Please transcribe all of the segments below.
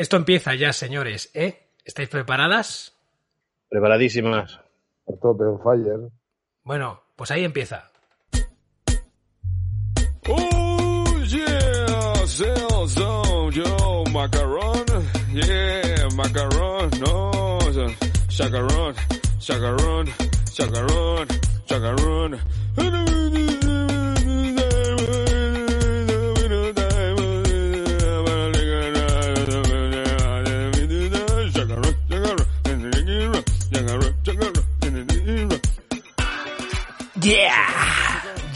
Esto empieza ya, señores, ¿eh? ¿Estáis preparadas? Preparadísimas. A tope, on fire. Bueno, pues ahí empieza. Oh yeah, yo, macaron, yeah, macaron, no, chacarón, chacarón, chacarón, chacarón.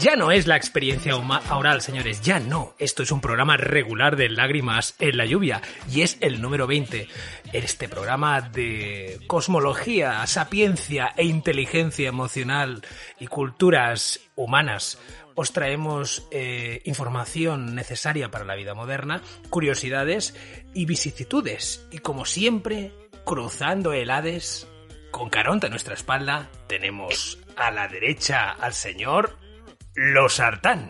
Ya no es la experiencia oral, señores, ya no. Esto es un programa regular de lágrimas en la lluvia y es el número 20. Este programa de cosmología, sapiencia e inteligencia emocional y culturas humanas. Os traemos eh, información necesaria para la vida moderna, curiosidades y vicisitudes. Y como siempre, cruzando el Hades, con Caronte a nuestra espalda, tenemos a la derecha al señor Losartán.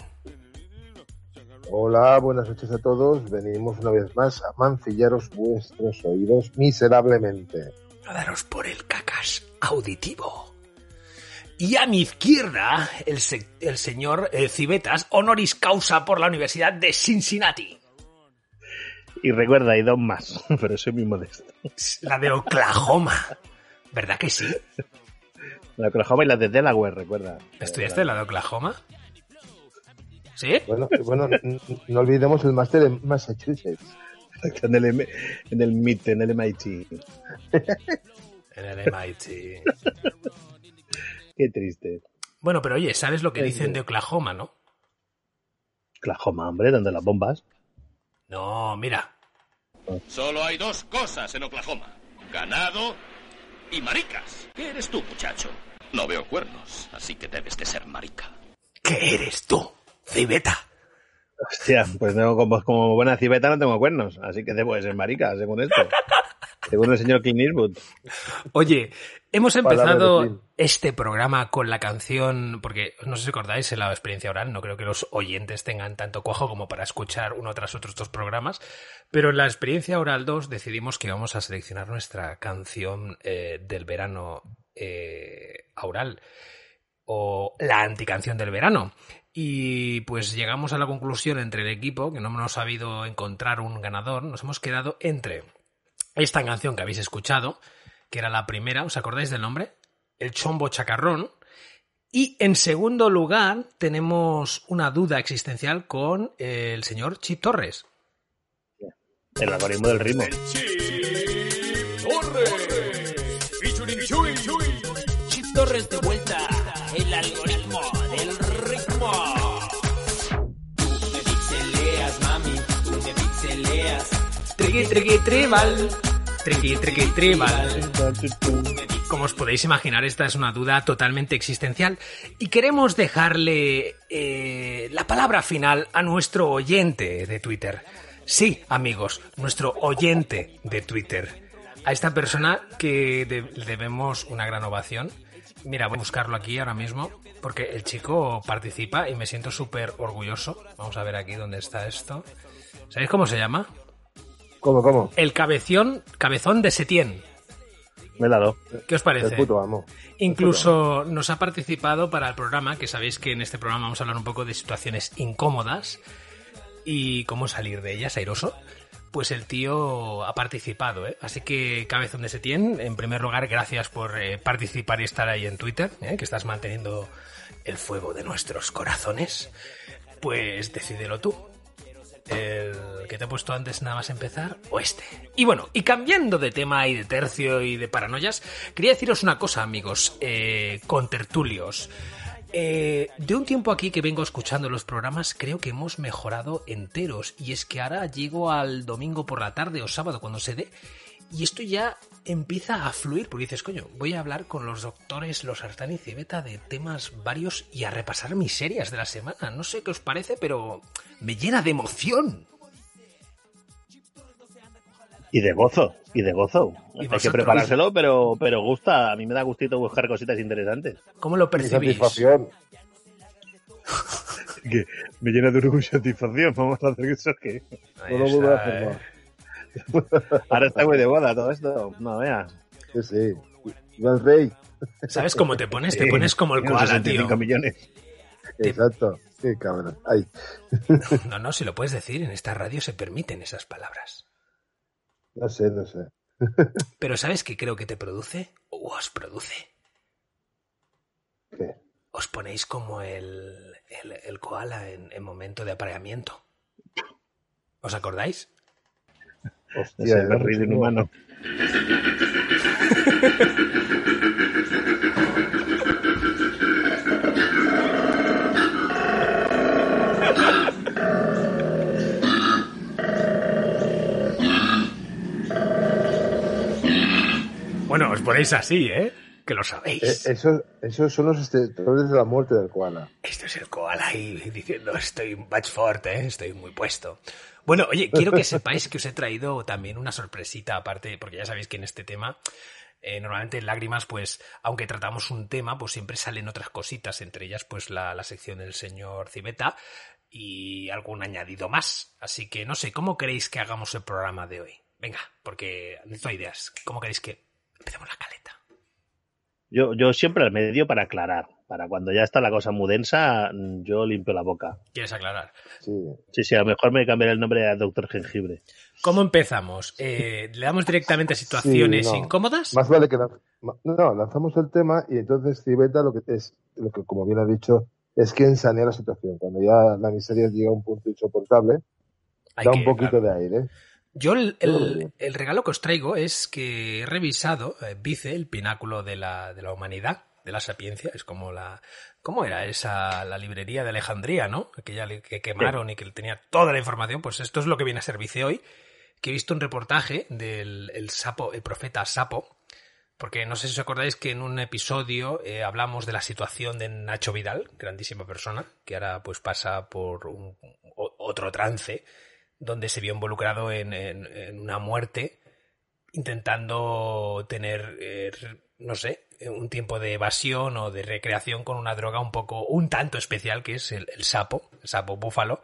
Hola, buenas noches a todos. Venimos una vez más a mancillaros vuestros oídos miserablemente. A daros por el cacas auditivo. Y a mi izquierda, el, se- el señor eh, Cibetas, honoris causa por la Universidad de Cincinnati. Y recuerda, hay dos más, pero soy muy modesto. La de Oklahoma. ¿Verdad que sí? La de Oklahoma y la de Delaware, recuerda. ¿Estudiaste la de Oklahoma? ¿Sí? Bueno, bueno, no olvidemos el máster en Massachusetts. En el, M- en el MIT, en el MIT. En el MIT. Qué triste. Bueno, pero oye, ¿sabes lo que Sí, dicen sí. de Oklahoma, no? Oklahoma, hombre, donde las bombas. No, mira. Solo hay dos cosas en Oklahoma. Ganado y maricas. ¿Qué eres tú, muchacho? No veo cuernos, así que debes de ser marica. ¿Qué eres tú, Cibeta? Hostia, pues no, como, como buena cibeta no tengo cuernos, así que debo de ser marica, según esto. según el señor Clint Eastwood. Oye, hemos empezado este programa con la canción, porque no sé si recordáis en la experiencia oral, no creo que los oyentes tengan tanto cuajo como para escuchar uno tras otro estos programas, pero en la experiencia oral 2 decidimos que íbamos a seleccionar nuestra canción eh, del verano eh, oral o la anticanción del verano. Y pues llegamos a la conclusión entre el equipo, que no hemos sabido encontrar un ganador, nos hemos quedado entre esta canción que habéis escuchado, que era la primera, ¿os acordáis del nombre? El Chombo Chacarrón. Y en segundo lugar tenemos una duda existencial con el señor Chip Torres. El algoritmo del ritmo. Chip Torres de vuelta, el pixeleas. Triqui, triqui, tribal. Triqui, triqui, tribal. Como os podéis imaginar, esta es una duda totalmente existencial y queremos dejarle eh, la palabra final a nuestro oyente de Twitter. Sí, amigos, nuestro oyente de Twitter. A esta persona que debemos una gran ovación. Mira, voy a buscarlo aquí ahora mismo porque el chico participa y me siento súper orgulloso. Vamos a ver aquí dónde está esto. ¿Sabéis cómo se llama? ¿Cómo, cómo? El cabezón, cabezón de Setién. Me la do. ¿Qué os parece? El puto amo. Incluso nos ha participado para el programa, que sabéis que en este programa vamos a hablar un poco de situaciones incómodas y cómo salir de ellas, airoso. Pues el tío ha participado, ¿eh? Así que, Cabezón de Setién, en primer lugar, gracias por eh, participar y estar ahí en Twitter, ¿eh? que estás manteniendo el fuego de nuestros corazones. Pues decídelo tú. El que te he puesto antes nada más empezar o este. Y bueno, y cambiando de tema y de tercio y de paranoias, quería deciros una cosa, amigos, eh, con tertulios. Eh, de un tiempo aquí que vengo escuchando los programas, creo que hemos mejorado enteros. Y es que ahora llego al domingo por la tarde o sábado cuando se dé. Y esto ya empieza a fluir, porque dices, coño, voy a hablar con los doctores, los Artán y Cebeta de temas varios y a repasar miserias de la semana. No sé qué os parece, pero me llena de emoción. Y de gozo, y de gozo. ¿Y Hay que preparárselo, pero, pero gusta. A mí me da gustito buscar cositas interesantes. ¿Cómo lo percibís? satisfacción. Que me llena de orgullo y satisfacción. Vamos a hacer eso que. No lo hacer eh. más. Ahora está muy de moda todo esto. No veas. Sí, sí. Rey. ¿Sabes cómo te pones? Te pones como el koala, tío. 65 millones. Te- Exacto. Qué cabrón. Ay. No, no, si lo puedes decir, en esta radio se permiten esas palabras. No sé, no sé. Pero ¿sabes qué creo que te produce? O os produce. ¿Qué? Os ponéis como el, el, el koala en, en momento de apareamiento. ¿Os acordáis? Hostia, berrido no sé. inhumano. Bueno, os ponéis así, ¿eh? Que lo Eh, sabéis. esos, esos son los extintores de la muerte del koala. Esto es el koala ahí diciendo estoy much fuerte, ¿eh? estoy muy puesto. Bueno, oye, quiero que sepáis que os he traído también una sorpresita aparte, porque ya sabéis que en este tema, eh, normalmente en lágrimas, pues, aunque tratamos un tema, pues siempre salen otras cositas, entre ellas, pues, la, la sección del señor Cibeta y algún añadido más. Así que no sé, ¿cómo queréis que hagamos el programa de hoy? Venga, porque necesito ideas. ¿Cómo queréis que empecemos la caleta? Yo, yo siempre al medio para aclarar. Para cuando ya está la cosa muy densa, mm, yo limpio la boca. ¿Quieres aclarar? Sí. Sí, sí, a lo mejor me cambiaré el nombre a Doctor Jengibre. ¿Cómo empezamos? Eh, ¿Le damos directamente a situaciones Sí, no. incómodas? Más vale que no, lanzamos el tema y entonces Cibeta lo que es, lo que como bien ha dicho, es quien sanea la situación. Cuando ya la miseria llega a un punto insoportable, Hay da que- un poquito de aire. Yo el, el- regalo que os traigo es que he revisado eh, Vice, el pináculo de la, de la humanidad, de la sapiencia, es como la... ¿Cómo era esa, la librería de Alejandría, no? Aquella que quemaron y que tenía toda la información, pues esto es lo que viene a ser Vice hoy, que he visto un reportaje del el sapo, el profeta Sapo, porque no sé si os acordáis que en un episodio eh, hablamos de la situación de Nacho Vidal, grandísima persona, que ahora pues pasa por un- otro trance, donde se vio involucrado en, en- una muerte, intentando tener, eh, no sé, un tiempo de evasión o de recreación con una droga un poco, un tanto especial, que es el, sapo, el sapo búfalo.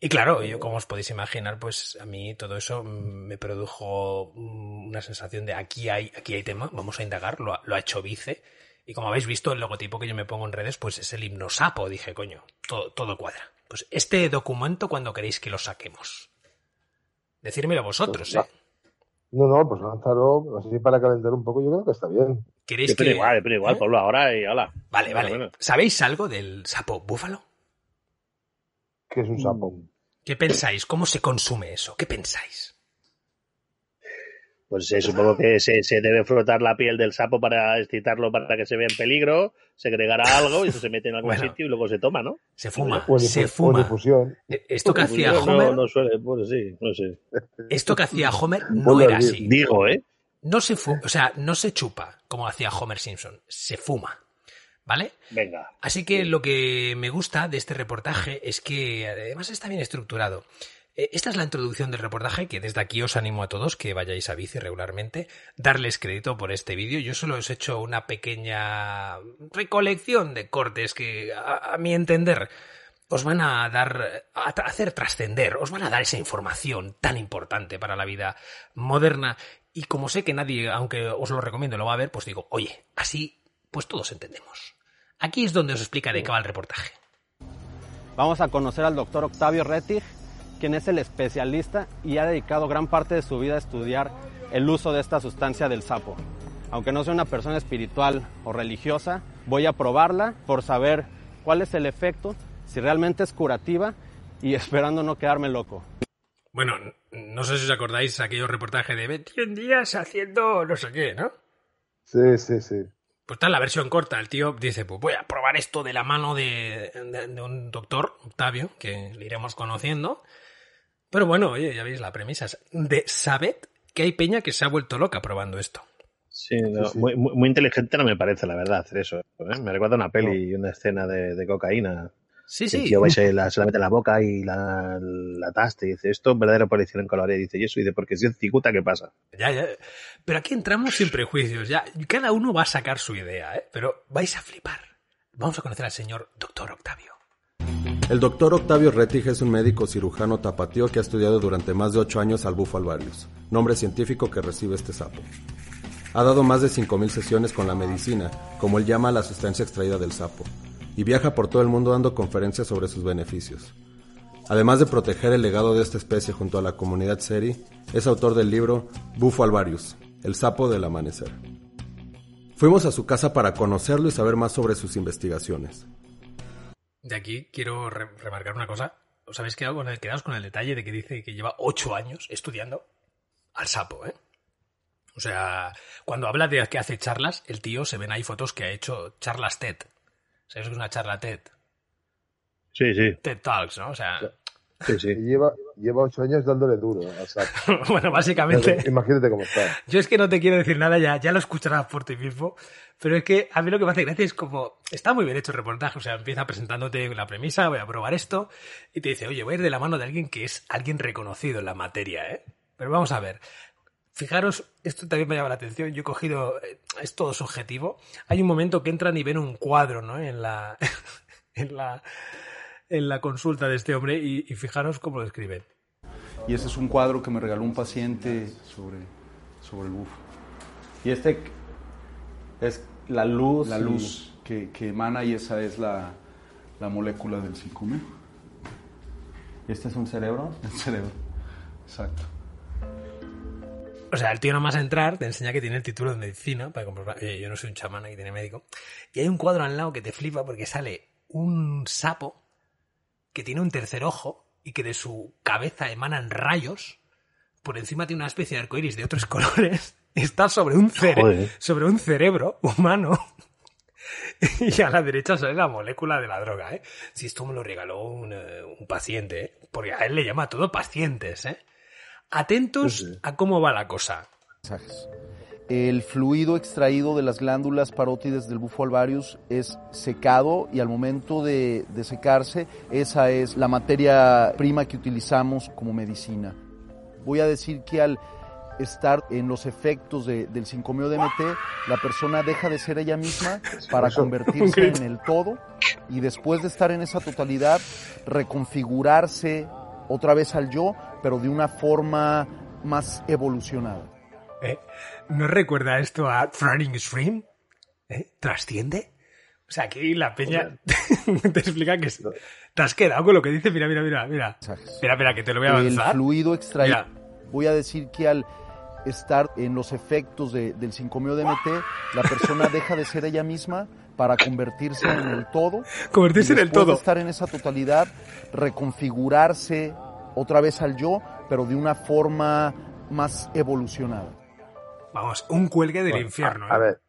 Y claro, yo como os podéis imaginar, pues a mí todo eso me produjo una sensación de aquí hay, aquí hay tema, vamos a indagar, lo, ha- lo ha hecho Vice. Y como habéis visto, el logotipo que yo me pongo en redes, pues es el himno sapo, dije, coño, todo, todo cuadra. Pues este documento, cuando queréis que lo saquemos? Decírmelo vosotros, Pues, ¿eh? No, no, pues lánzalo así para calentar un poco, yo creo que está bien. ¿Queréis que... igual, pero igual, ¿Eh? Pablo, ahora y hola. Vale, vale. Bueno, bueno. ¿Sabéis algo del sapo búfalo? Que es un sapo. ¿Qué pensáis? ¿Cómo se consume eso? ¿Qué pensáis? Pues eh, supongo que se, se debe frotar la piel del sapo para excitarlo para que se vea en peligro, segregará algo y eso se mete en algún Bueno. sitio y luego se toma, ¿no? Se fuma, O, se fuma. difusión. Eh, Esto que hacía No, Homer, no suele, pues sí, no sé. esto que hacía Homer no era así. Digo, ¿eh? No se fu- o sea, no se chupa como hacía Homer Simpson, se fuma. ¿Vale? Venga. Así que lo que me gusta de este reportaje es que además está bien estructurado. Eh, Esta es la introducción del reportaje que desde aquí os animo a todos que vayáis a bici regularmente, darles crédito por este vídeo. Yo solo os he hecho una pequeña recolección de cortes que, a, a mi entender, os van a dar, a hacer trascender, os van a dar esa información tan importante para la vida moderna. Y como sé que nadie, aunque os lo recomiendo, lo va a ver, pues digo, oye, así pues todos entendemos. Aquí es donde os explica de qué va el reportaje. Vamos a conocer al doctor Octavio Rettig, quien es el especialista y ha dedicado gran parte de su vida a estudiar el uso de esta sustancia del sapo. Aunque no soy una persona espiritual o religiosa, voy a probarla por saber cuál es el efecto, si realmente es curativa y esperando no quedarme loco. Bueno, no sé si os acordáis aquellos reportajes de 21 días haciendo no sé qué, ¿no? Sí, sí, sí. Pues está en la versión corta. El tío dice, pues voy a probar esto de la mano de, de- de un doctor, Octavio, que le iremos conociendo. Pero bueno, oye, ya veis la premisa. De sabed que hay peña que se ha vuelto loca probando esto. Sí, no, Sí, sí. Muy, muy- muy inteligente no me parece, la verdad, hacer eso. ¿eh? Me recuerda una peli y una escena de, de cocaína. Sí, El sí. tío va y se la, se la mete en la boca y la, la taste y dice, esto es verdadero policía en colorea. Y dice, y eso, y dice, porque si es cicuta, ¿qué pasa? Ya, ya. Pero aquí entramos sin prejuicios. Ya, cada uno va a sacar su idea, ¿eh? Pero vais a flipar. Vamos a conocer al señor doctor Octavio. El doctor Octavio Rettig es un médico cirujano tapatío que ha estudiado durante más de 8 años al bufo alvarius, nombre científico que recibe este sapo. Ha dado más de 5.000 sesiones con la medicina, como él llama a la sustancia extraída del sapo, y viaja por todo el mundo dando conferencias sobre sus beneficios. Además de proteger el legado de esta especie junto a la comunidad Seri, es autor del libro Bufo alvarius, el sapo del amanecer. Fuimos a su casa para conocerlo y saber más sobre sus investigaciones. De aquí quiero re- remarcar una cosa. ¿Os habéis quedado con el, quedaos con el detalle de que dice que lleva ocho años estudiando al sapo, eh? O sea, cuando habla de que hace charlas, el tío se ven ahí fotos que ha hecho charlas TED. ¿Sabes qué es una charla TED? Sí, sí. TED Talks, ¿no? O sea, Sí, sí. Y lleva, lleva ocho años dándole duro bueno, básicamente. Imagínate cómo está. Yo es que no te quiero decir nada, ya, ya lo escucharás por ti mismo, pero es que a mí lo que me hace gracia es como, está muy bien hecho el reportaje, o sea, empieza presentándote la premisa, voy a probar esto, y te dice, oye, voy a ir de la mano de alguien que es alguien reconocido en la materia, ¿eh? Pero vamos a ver, fijaros, esto también me llama la atención, yo he cogido, eh, es todo subjetivo, hay un momento que entran y ven un cuadro, ¿no? En la, en la, en la consulta de este hombre, y, y fijaros cómo lo escriben. Y ese es un cuadro que me regaló un paciente sobre, sobre el bufo. Y este es la luz. La luz que, que emana y esa es la, la molécula del 5 ¿Y este es un cerebro? el cerebro. Exacto. O sea, el tío nomás a entrar te enseña que tiene el título de medicina para comprobar. Oye, yo no soy un chamán aquí tiene médico. Y hay un cuadro al lado que te flipa porque sale un sapo que tiene un tercer ojo y que de su cabeza emanan rayos. Por encima tiene una especie de arcoiris de otros colores. Está sobre un, cere- sobre un cerebro humano. Y a la derecha sale la molécula de la droga, ¿eh? Si esto me lo regaló un, eh, un paciente, ¿eh? Porque a él le llama todo pacientes, ¿eh? Atentos a cómo va la cosa. El fluido extraído de las glándulas parótides del bufo alvarius es secado y al momento de, de secarse, esa es la materia prima que utilizamos como medicina. Voy a decir que al estar en los efectos de- del 5-MeO-DMT, la persona deja de ser ella misma para convertirse en el todo y después de estar en esa totalidad, reconfigurarse otra vez al yo, pero de una forma más evolucionada. ¿Eh? ¿No recuerda esto a Running Stream? ¿Eh? ¿Trasciende? O sea, aquí la peña te explica que es- te has quedado con lo que dice. Mira, mira, mira, mira. Espera, espera, que te lo voy a el avanzar. fluido extraído. Voy a decir que al estar en los efectos de- del 5-MeO-DMT, la persona deja de ser ella misma para convertirse en el todo. Convertirse en el todo. estar en esa totalidad, reconfigurarse otra vez al yo, pero de una forma más evolucionada. Vamos, un cuelgue del Bueno, infierno. A, a ¿eh? ver,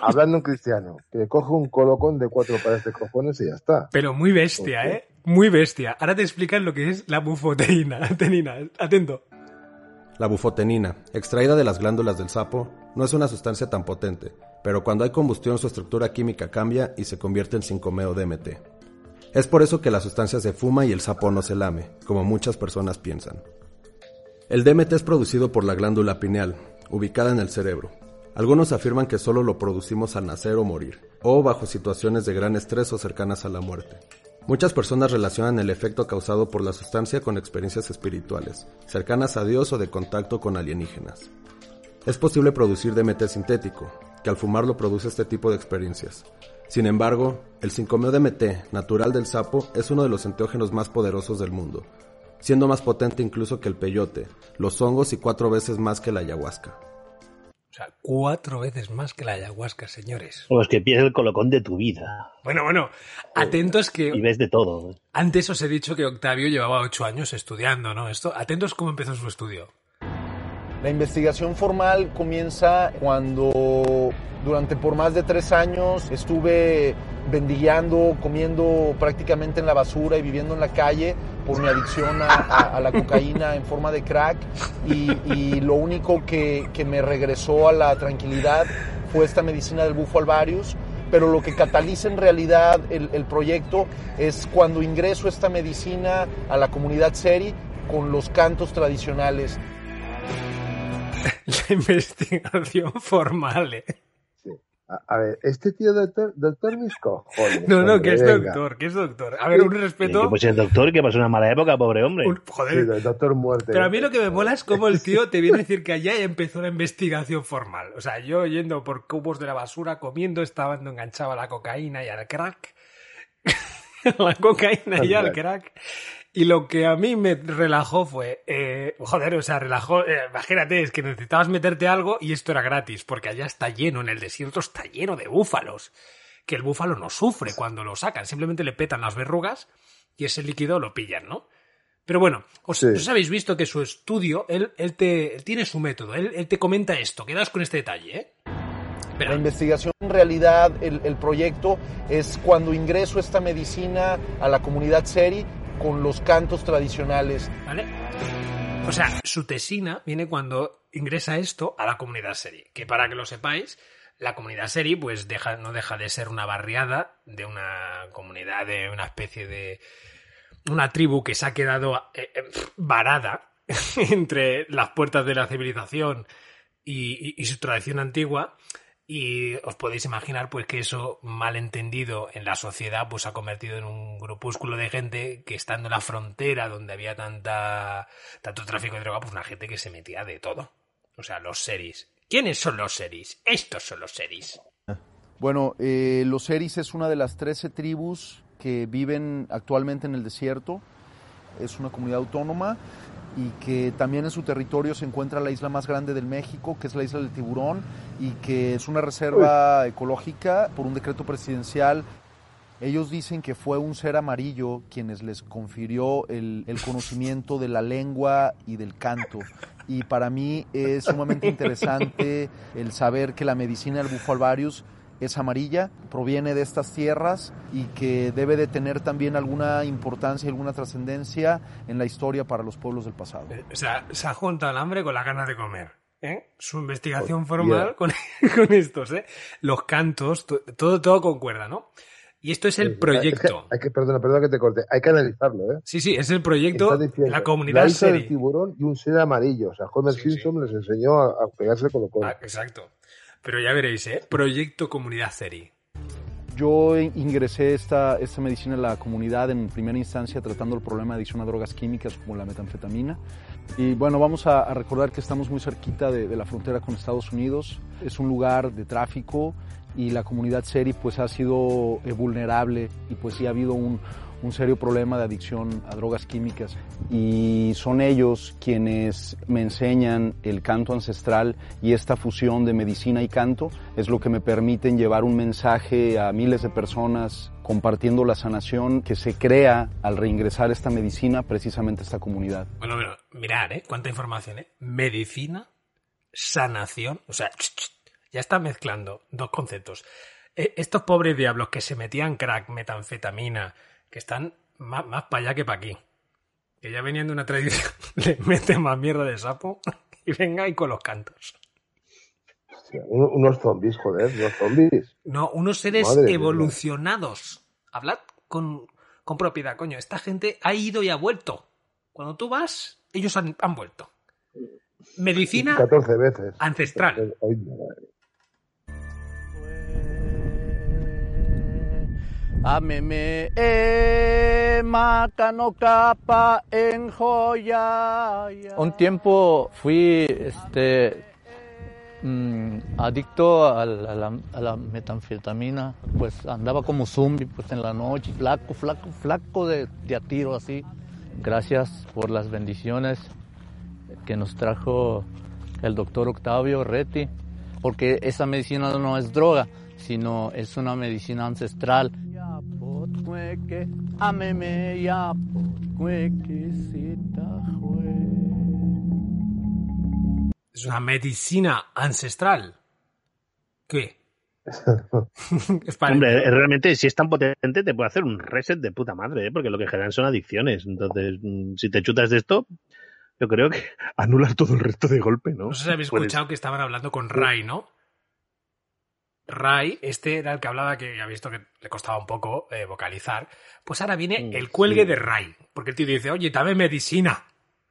hablando un cristiano, que coge un colocón de cuatro pares de cojones y ya está. Pero muy bestia. ¿eh? Muy bestia. Ahora te explican lo que es la bufoteína. Tenina, atento. La bufotenina, extraída de las glándulas del sapo, no es una sustancia tan potente, pero cuando hay combustión su estructura química cambia y se convierte en 5-MeO-DMT. Es por eso que la sustancia se fuma y el sapo no se lame, como muchas personas piensan. El DMT es producido por la glándula pineal, ubicada en el cerebro. Algunos afirman que solo lo producimos al nacer o morir, o bajo situaciones de gran estrés o cercanas a la muerte. Muchas personas relacionan el efecto causado por la sustancia con experiencias espirituales, cercanas a Dios o de contacto con alienígenas. Es posible producir DMT sintético, que al fumarlo produce este tipo de experiencias. Sin embargo, el 5-MeO-DMT natural del sapo es uno de los enteógenos más poderosos del mundo, siendo más potente incluso que el peyote, los hongos y cuatro veces más que la ayahuasca. O sea, cuatro veces más que la ayahuasca, señores. O es que pierdes el colocón de tu vida. Bueno, bueno, atentos Y que ves de todo. antes os he dicho que Octavio llevaba ocho años estudiando, ¿no? Esto, atentos cómo empezó su estudio. La investigación formal comienza cuando durante por más de tres años estuve vendigueando, comiendo prácticamente en la basura y viviendo en la calle por mi adicción a, a- a la cocaína en forma de crack y, y lo único que, que me regresó a la tranquilidad fue esta medicina del bufo alvarius pero lo que cataliza en realidad el, el proyecto es cuando ingreso esta medicina a la comunidad Seri con los cantos tradicionales La investigación formal, ¿eh? A, a ver, este tío doctor, doctor mis cojones. No, no, hombre, que es venga. doctor, que es doctor. A ver, un Que respeto. pues el doctor que pasó una mala época, pobre hombre. un- Sí, joder. el doctor muerte. Pero a mí lo que me mola es cómo el tío te viene a decir que allá ya empezó la investigación formal. O sea, yo yendo por cubos de la basura, comiendo, estaba enganchado a la cocaína y al crack. la cocaína y al crack. Y lo que a mí me relajó fue, eh, joder, o sea, relajó, eh, imagínate, es que necesitabas meterte algo y esto era gratis, porque allá está lleno, en el desierto está lleno de búfalos. Que el búfalo no sufre cuando lo sacan, simplemente le petan las verrugas y ese líquido lo pillan, ¿no? Pero bueno, os, Sí. os habéis visto que su estudio, él, él, te, él tiene su método, él, él te comenta esto, quedaos con este detalle, ¿eh? Espera. La investigación, en realidad, el, el proyecto es cuando ingreso esta medicina a la comunidad Seri con los cantos tradicionales. ¿Vale? O sea, su tesina viene cuando ingresa esto a la comunidad serie. Que para que lo sepáis, la comunidad serie pues no deja de ser una barriada de una comunidad, de una especie de... una tribu que se ha quedado eh, eh, varada entre las puertas de la civilización y su tradición antigua. Y os podéis imaginar pues que eso malentendido en la sociedad pues ha convertido en un grupúsculo de gente que estando en la frontera donde había tanta tanto tráfico de droga, pues una gente que se metía de todo. O sea, los seris. ¿Quiénes son los seris? Estos son los seris. Bueno, eh, los Seris es una de las 13 tribus que viven actualmente en el desierto. Es una comunidad autónoma y que también en su territorio se encuentra la isla más grande del México, que es la isla del Tiburón, y que es una reserva ecológica por un decreto presidencial. Ellos dicen que fue un ser amarillo quienes les confirió el, el conocimiento de la lengua y del canto. Y para mí es sumamente interesante el saber que la medicina del bufo alvarius es amarilla, proviene de estas tierras y que debe de tener también alguna importancia y alguna trascendencia en la historia para los pueblos del pasado. O sea, se ha juntado el hambre con las ganas de comer. ¿eh? Su investigación formal con, con estos, ¿eh? Los cantos, to- todo, todo concuerda, ¿no? Y esto es el Es que proyecto. hay que, perdona, perdona que te corte. Hay que analizarlo, ¿eh? Sí, sí, es el proyecto diciendo, la comunidad la isla del serie. tiburón y un ser amarillo. O sea, Homer Sí, sí. Simpson les enseñó a, a pegarse con lo Ah, exacto. Pero ya veréis, ¿eh? Proyecto comunidad serie. Yo ingresé esta, esta medicina a la comunidad en primera instancia tratando el problema de adicción a drogas químicas como la metanfetamina. Y bueno, vamos a, a recordar que estamos muy cerquita de, de la frontera con Estados Unidos. Es un lugar de tráfico y la comunidad seri pues ha sido eh, vulnerable y pues sí ha habido un, un serio problema de adicción a drogas químicas. Y son ellos quienes me enseñan el canto ancestral y esta fusión de medicina y canto es lo que me permiten llevar un mensaje a miles de personas compartiendo la sanación que se crea al reingresar esta medicina precisamente a esta comunidad. Bueno, bueno, mirad, ¿eh? Cuánta información, ¿eh? Medicina, sanación. O sea, ya está mezclando dos conceptos. Eh, estos pobres diablos que se metían crack, metanfetamina, que están más, más para allá que para aquí. Que ya venían de una tradición, le meten más mierda de sapo y venga y con los cantos. Hostia, unos zombies, joder, unos zombies. No, unos seres Madre evolucionados. Hablad con, con propiedad, coño. Esta gente ha ido y ha vuelto. Cuando tú vas, ellos han, han vuelto. Medicina 14 veces. ancestral. Ay, Ameme e macano capa en joya. Un tiempo fui este mm, adicto a la, a la- a la metanfetamina, pues andaba como zombie pues en la noche, flaco, flaco, flaco de, de a tiro así. Gracias por las bendiciones que nos trajo el doctor Octavio Reti, porque esa medicina no es droga, sino es una medicina ancestral. Es una medicina ancestral. ¿Qué? Es para- Hombre, realmente, si es tan potente, te puede hacer un reset de puta madre, ¿eh? porque lo que generan son adicciones. Entonces, mm, si te chutas de esto, yo creo que anulas todo el resto de golpe, ¿no? No sé si habéis escuchado que estaban hablando con Ray, ¿no? Ray, este era el que hablaba que ha visto que le costaba un poco eh, vocalizar. Pues ahora viene Mm, el cuelgue sí. de Ray. Porque el tío dice, oye, dame medicina.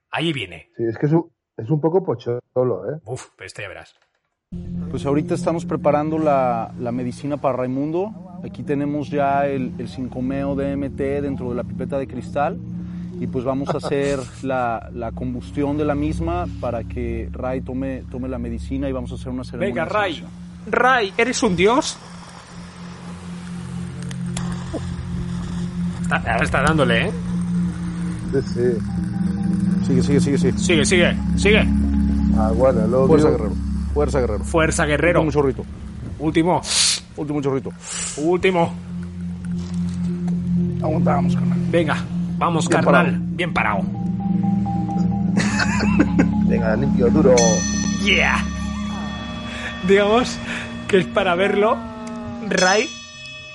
Ahí viene. Sí, es que es un, es un poco pocholo, ¿eh? Uf, pero este ya verás. Pues ahorita estamos preparando la, la medicina para Raimundo. Aquí tenemos ya el, el 5-meo DMT dentro de la pipeta de cristal y pues vamos a hacer la, la combustión de la misma para que Ray tome, tome la medicina y vamos a hacer una ceremonia. Venga, de Ray. Ray, ¿eres un dios? Está, ahora está dándole, ¿eh? Sí, sí. Sigue, sigue, sigue, sigue. Sigue, sigue, sigue. Aguanta, lo Fuerza, digo. guerrero. Fuerza, guerrero. Fuerza, guerrero. Último chorrito. Último. Último chorrito. Último. Aguantamos, carnal. Venga, vamos, Bien carnal. parado. Bien parado. Venga, limpio, duro. Yeah. Digamos que es para verlo. Ray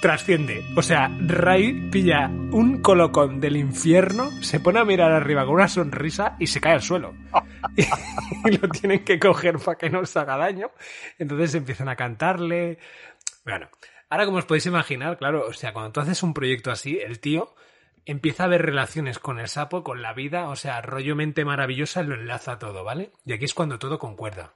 trasciende. O sea, Ray pilla un colocón del infierno, se pone a mirar arriba con una sonrisa y se cae al suelo. y lo tienen que coger para que no os haga daño. Entonces empiezan a cantarle. Bueno, ahora como os podéis imaginar, claro, o sea, cuando tú haces un proyecto así, el tío empieza a ver relaciones con el sapo, con la vida, o sea, rollo mente maravillosa, lo enlaza todo, ¿vale? Y aquí es cuando todo concuerda.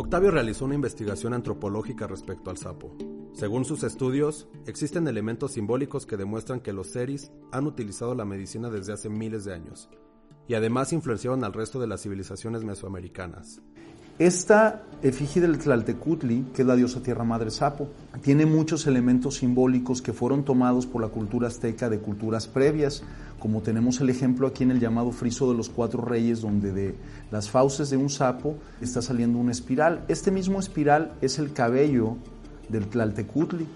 Octavio realizó una investigación antropológica respecto al sapo. Según sus estudios, existen elementos simbólicos que demuestran que los seris han utilizado la medicina desde hace miles de años, y además influenciaron al resto de las civilizaciones mesoamericanas. Esta efigie del Tlaltecutli, que es la diosa tierra madre sapo, tiene muchos elementos simbólicos que fueron tomados por la cultura azteca de culturas previas, como tenemos el ejemplo aquí en el llamado friso de los cuatro reyes, donde de las fauces de un sapo está saliendo una espiral. Este mismo espiral es el cabello del Tlaltecutli.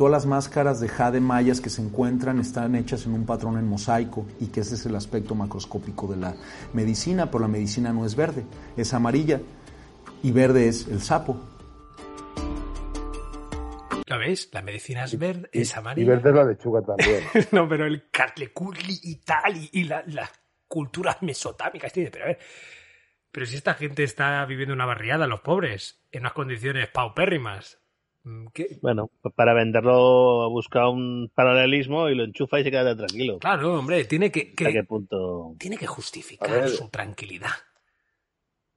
Todas las máscaras de jade mayas que se encuentran están hechas en un patrón en mosaico y que ese es el aspecto macroscópico de la medicina, pero la medicina no es verde, es amarilla y verde es el sapo. ¿Lo veis? La medicina es verde, es Y amarilla. verde es la lechuga también. no, pero el Cartlecurli y tal, y, y la, la cultura mesotámica. Este pero a ver, pero si esta gente está viviendo una barriada, los pobres, en unas condiciones paupérrimas. Mm, ¿qué? Bueno, pues para venderlo busca un paralelismo y lo enchufa y se queda tranquilo. Claro, hombre, tiene que, que- ¿Hasta qué punto? tiene que justificar su tranquilidad.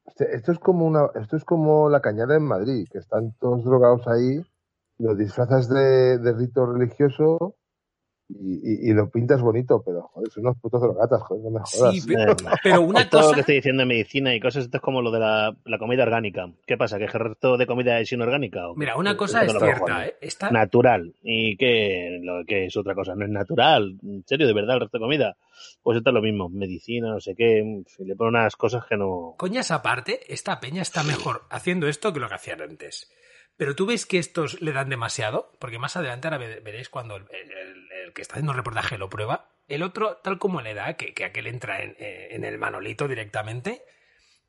Este- Esto es como una, esto es como la cañada en Madrid, que están todos drogados ahí, lo disfrazas de, de rito religioso y, y- y lo pintas bonito, pero joder, son unos putos drogatas, joder, no me jodas. Sí, pero, pero una Todo lo cosa... que estoy diciendo de medicina y cosas, esto es como lo de la, la comida orgánica. ¿Qué pasa? ¿Que el resto de comida es inorgánica? ¿O Mira, una cosa es cierta. ¿eh? Está... Natural. ¿Y qué, lo que es otra cosa? ¿No es natural? ¿En serio, de verdad, el resto de comida? Pues esto es lo mismo. Medicina, no sé qué. Le pone unas cosas que no... Coñas aparte, esta peña está mejor haciendo esto que lo que hacían antes. Pero tú ves que estos le dan demasiado, porque más adelante ahora ve- veréis cuando el, el- el que está haciendo el reportaje lo prueba, el otro, tal como le da, que, que aquel entra en, eh, en el manolito directamente,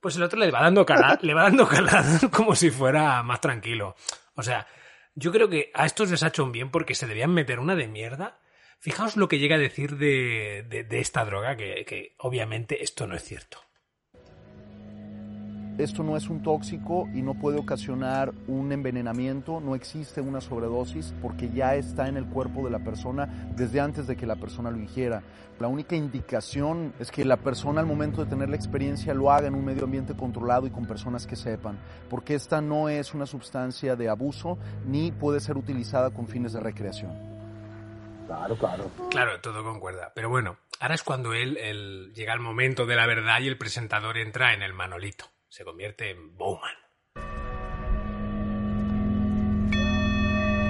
pues el otro le va dando calado, le va dando calado como si fuera más tranquilo. O sea, yo creo que a estos les ha hecho un bien porque se debían meter una de mierda. Fijaos lo que llega a decir de, de- de esta droga, que, que obviamente esto no es cierto. Esto no es un tóxico y no puede ocasionar un envenenamiento, no existe una sobredosis porque ya está en el cuerpo de la persona desde antes de que la persona lo ingiera. La única indicación es que la persona al momento de tener la experiencia lo haga en un medio ambiente controlado y con personas que sepan, porque esta no es una sustancia de abuso ni puede ser utilizada con fines de recreación. Claro, claro. Claro, todo concuerda. Pero bueno, ahora es cuando él, él- llega el momento de la verdad y el presentador entra en el manolito. Se convierte en Bowman.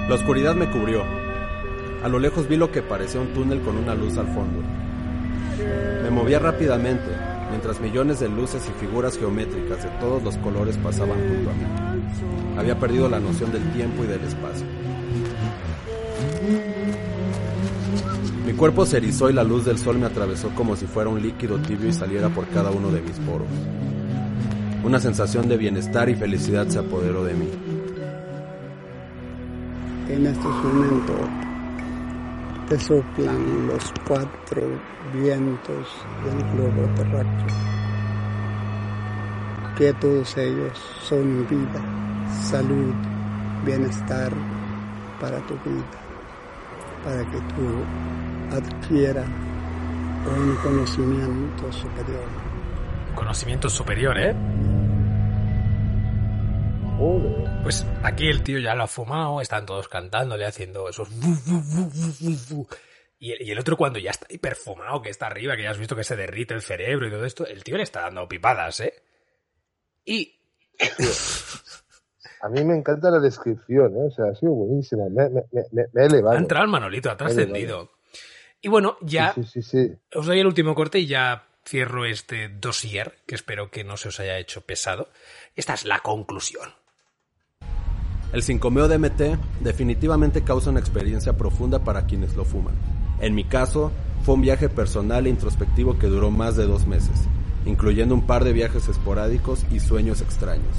La oscuridad me cubrió. A lo lejos vi lo que parecía un túnel con una luz al fondo. Me movía rápidamente, mientras millones de luces y figuras geométricas de todos los colores pasaban junto a mí. Había perdido la noción del tiempo y del espacio. Mi cuerpo se erizó y la luz del sol me atravesó como si fuera un líquido tibio y saliera por cada uno de mis poros. Una sensación de bienestar y felicidad se apoderó de mí. En estos momentos te soplan los cuatro vientos del globo terráqueo, que todos ellos son vida, salud, bienestar para tu vida, para que tú adquieras un conocimiento superior. Conocimiento superior, ¿eh? Joder. Pues aquí el tío ya lo ha fumado, están todos cantándole, haciendo esos... Y el, otro cuando ya está hiperfumado, que está arriba, que ya has visto que se derrite el cerebro y todo esto, el tío le está dando pipadas, ¿eh? Y A mí me encanta la descripción, ¿eh? O sea, ha sido buenísima. Me, me, me, me- me he elevado. ha entrado el Manolito, ha trascendido. Y bueno, ya Sí, sí, sí. sí. os doy el último corte y ya cierro este dossier, que espero que no se os haya hecho pesado. Esta es la conclusión. El 5-meo DMT definitivamente causa una experiencia profunda para quienes lo fuman. En mi caso, fue un viaje personal e introspectivo que duró más de dos meses, incluyendo un par de viajes esporádicos y sueños extraños.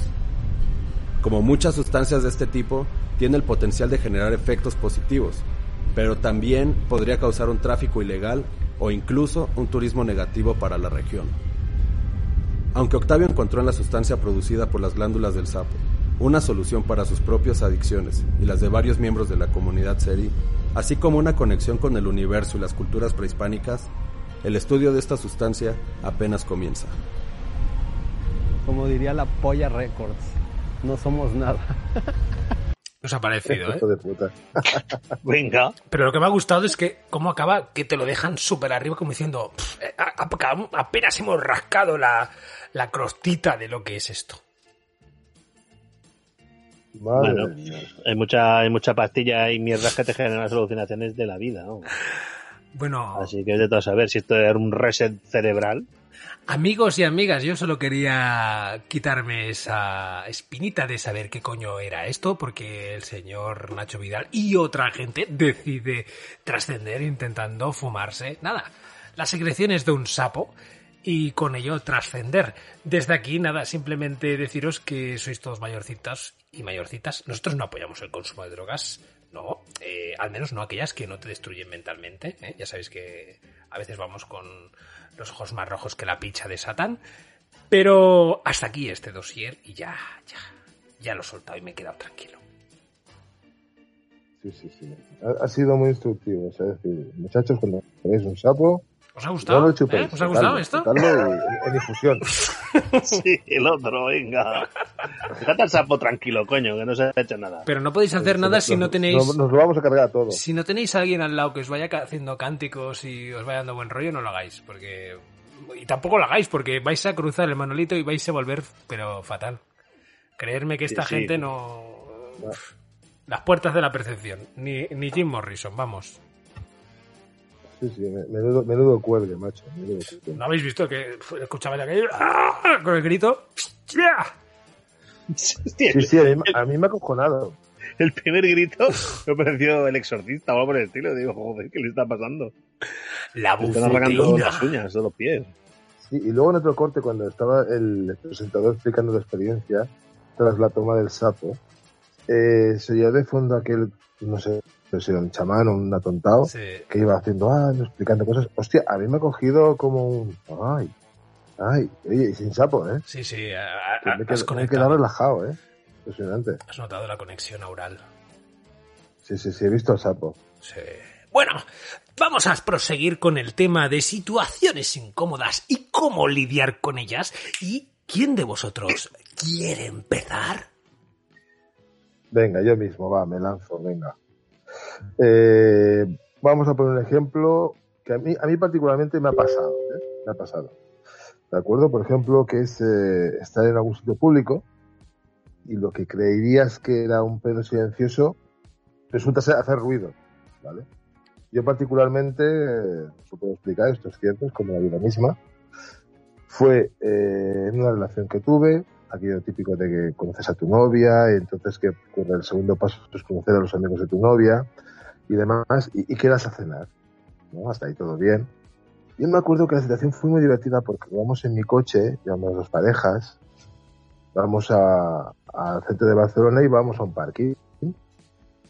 Como muchas sustancias de este tipo, tiene el potencial de generar efectos positivos, pero también podría causar un tráfico ilegal o incluso un turismo negativo para la región. Aunque Octavio encontró en la sustancia producida por las glándulas del sapo una solución para sus propias adicciones y las de varios miembros de la comunidad Seri, así como una conexión con el universo y las culturas prehispánicas, el estudio de esta sustancia apenas comienza. Como diría la Polla Records, no somos nada. Os ha parecido, ¿eh? De puta. Venga. Pero lo que me ha gustado es que cómo acaba, que te lo dejan súper arriba como diciendo, "Pff, eh, apenas hemos rascado la, la crostita de lo que es esto. Madre Bueno, mía. hay mucha, hay mucha pastilla y mierdas que te generan las alucinaciones de la vida, ¿no? Bueno, Así que es de todo saber si esto era un reset cerebral. amigos y amigas, yo solo quería quitarme esa espinita de saber qué coño era esto, porque el señor Nacho Vidal y otra gente decide trascender intentando fumarse, nada, las secreciones de un sapo y con ello trascender. Desde aquí, nada, simplemente deciros que sois todos mayorcitas y mayorcitas. Nosotros no apoyamos el consumo de drogas, no, eh, al menos no aquellas que no te destruyen mentalmente. ¿eh? Ya sabéis que a veces vamos con los ojos más rojos que la picha de Satán. Pero hasta aquí este dossier y ya, ya, ya lo he soltado y me he quedado tranquilo. Sí, sí, sí. Ha, ha sido muy instructivo. Es decir, muchachos, cuando veáis un sapo, ¿Os ha no gustado? lo chupéis. ¿Eh? ¿Os ha gustado esto? en infusión. Sí, el otro, venga. Déjate al sapo tranquilo, coño, que no se ha hecho nada. Pero no podéis hacer nada si no tenéis... Nos, nos lo vamos a cargar todo. Si no tenéis a alguien al lado que os vaya haciendo cánticos y os vaya dando buen rollo, no lo hagáis, porque... Y tampoco lo hagáis, porque vais a cruzar el manolito y vais a volver, pero fatal. Creerme que esta sí. gente no... Las puertas de la percepción. Ni, ni Jim Morrison, vamos. Sí, sí, me- menudo, menudo cuelgue, macho. menudo cuelgue. ¿No habéis visto que pf, escuchabais aquello? ¡Ah! Con el grito. Hostia, Sí, sí, a mí, a mí me ha acojonado. El primer grito me pareció el exorcista o algo por el estilo. Digo, joder, ¿qué le está pasando? La Le están arrancando bufetina. las uñas de los pies. Sí, y luego en otro corte, cuando estaba el presentador explicando la experiencia tras la toma del sapo, eh, se oía de fondo aquel, no sé, no sé un chamán o un atontado, Sí. que iba haciendo, ah, explicando cosas. Hostia, a mí me ha cogido como un, ay, ay, oye, y sin sapo, ¿eh? Sí, sí, a- a- me, he quedado- me he quedado relajado, ¿eh? Impresionante. Has notado la conexión aural. Sí, sí, sí, he visto al sapo. Sí. Bueno, vamos a proseguir con el tema de situaciones incómodas y cómo lidiar con ellas. ¿Y quién de vosotros quiere empezar? Venga, yo mismo, va, me lanzo, venga. Eh, vamos a poner un ejemplo que a mí, a mí particularmente me ha pasado, ¿eh? Me ha pasado. ¿De acuerdo? Por ejemplo, que es eh, estar en algún sitio público y lo que creerías que era un pedo silencioso resulta ser hacer ruido, ¿vale? Yo particularmente, eh, os puedo explicar, esto es cierto, es como la vida misma, fue eh, en una relación que tuve, aquello típico de que conoces a tu novia, y entonces que ocurre el segundo paso es conocer a los amigos de tu novia y demás, y, y quedas a cenar. Hasta ahí todo bien. Yo me acuerdo que la situación fue muy divertida porque vamos en mi coche, llevamos dos parejas, vamos al centro de Barcelona y vamos a un parque.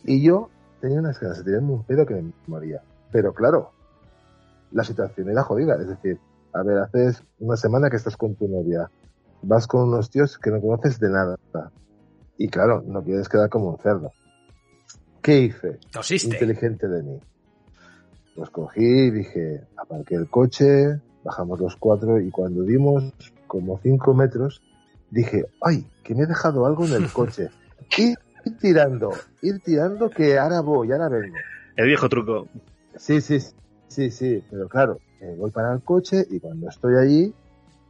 Y yo tenía unas ganas tirarme un pedo que me moría. Pero claro, la situación era jodida. Es decir, a ver, haces una semana que estás con tu novia, vas con unos tíos que no conoces de nada. Y claro, no quieres quedar como un cerdo. ¿Qué hice? Tosiste. Inteligente de mí. Pues cogí y dije, aparqué el coche, bajamos los cuatro y cuando dimos como cinco metros, dije, ay, que me he dejado algo en el coche. Ir tirando, ir tirando que ahora voy, ahora vengo. El viejo truco. Sí, sí, sí, sí, pero claro, eh, voy para el coche y cuando estoy allí,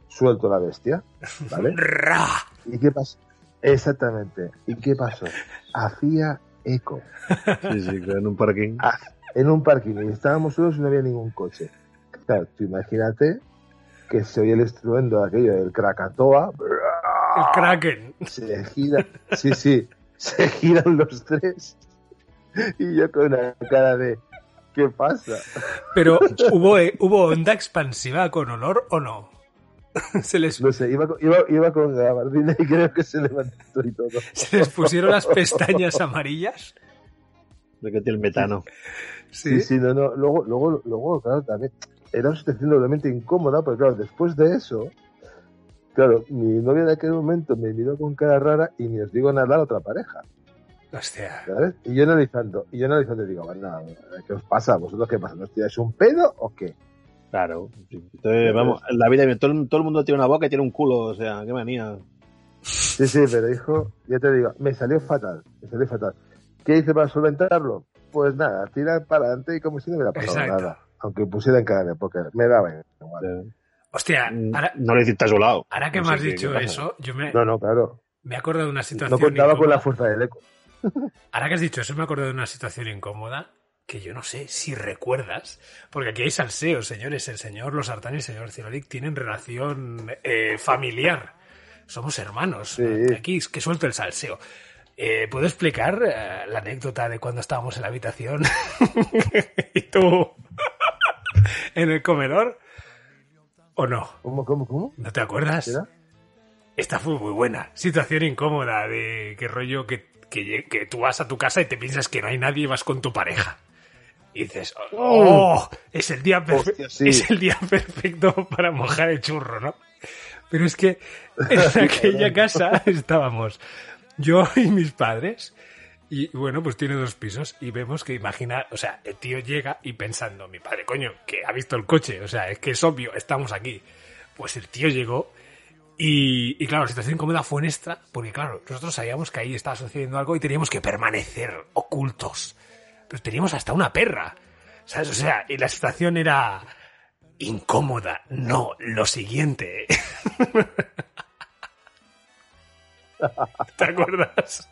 suelto la bestia, ¿vale? ¿Y qué pasó? Exactamente. ¿Y qué pasó? Hacía eco. Sí, sí, en un parking. Ah, en un parking y estábamos solos y no había ningún coche. Claro, tú imagínate que se oye el estruendo de aquello del Krakatoa. El Kraken. Se gira, sí, sí, se giran los tres y yo con una cara de ¿qué pasa? Pero hubo, eh, hubo onda expansiva con olor o no? Se les, No sé, iba, con- iba, iba con gabardina y creo que se levantó y todo. se les pusieron las pestañas amarillas. De que tiene el metano. Sí, sí, no, no. Luego, luego, luego, claro, también era una situación doblemente incómoda, porque claro, después de eso, claro, mi novia de aquel momento me miró con cara rara y ni os digo nada a la otra pareja, Hostia. ¿sabes? Y yo analizando, y yo analizando digo, bueno, ¿qué os pasa? ¿Vosotros qué pasa? ¿Nos tiráis un pedo o qué? Claro. Entonces, vamos, la vida todo, el- todo el mundo tiene una boca y tiene un culo, o sea, qué manía. Sí, sí, pero hijo, ya te digo, me salió fatal, me salió fatal. ¿Qué hice para solventarlo? Pues nada, tirar para adelante y como si no hubiera pasado Exacto. nada. Aunque pusiera en cara de póker, me daba igual. Hostia, ahora, No le hiciste a su lado. ahora que No me has dicho qué eso, yo me, No, no, claro. me he acordado de una No situación contaba con la fuerza del eco. Ahora que has dicho eso, me he acordado de una situación incómoda que yo no sé si recuerdas, porque aquí hay salseo, señores. El señor Los Artán y el señor Cirolic tienen relación eh, familiar. Somos hermanos. Aquí es que suelto el salseo. Eh, ¿Puedo explicar eh, la anécdota de cuando estábamos en la habitación y tú en el comedor? ¿O no? ¿Cómo, cómo, cómo? ¿No te acuerdas? Esta fue muy buena. Situación incómoda de qué rollo que, que, que tú vas a tu casa y te piensas que no hay nadie y vas con tu pareja. Y dices, oh, es el día perfe- Hostia, sí. es el día perfecto para mojar el churro, ¿no? Pero es que en aquella casa estábamos yo y mis padres. Y bueno, pues tiene dos pisos y vemos que imagina, o sea, el tío llega y pensando, mi padre, coño, que ha visto el coche, o sea, es que es obvio, estamos aquí. Pues el tío llegó y, y claro, la situación incómoda fue nuestra, porque claro, nosotros sabíamos que ahí estaba sucediendo algo y teníamos que permanecer ocultos. Pero teníamos hasta una perra, ¿sabes? O sea, y la situación era incómoda, no lo siguiente. ¿Te acuerdas?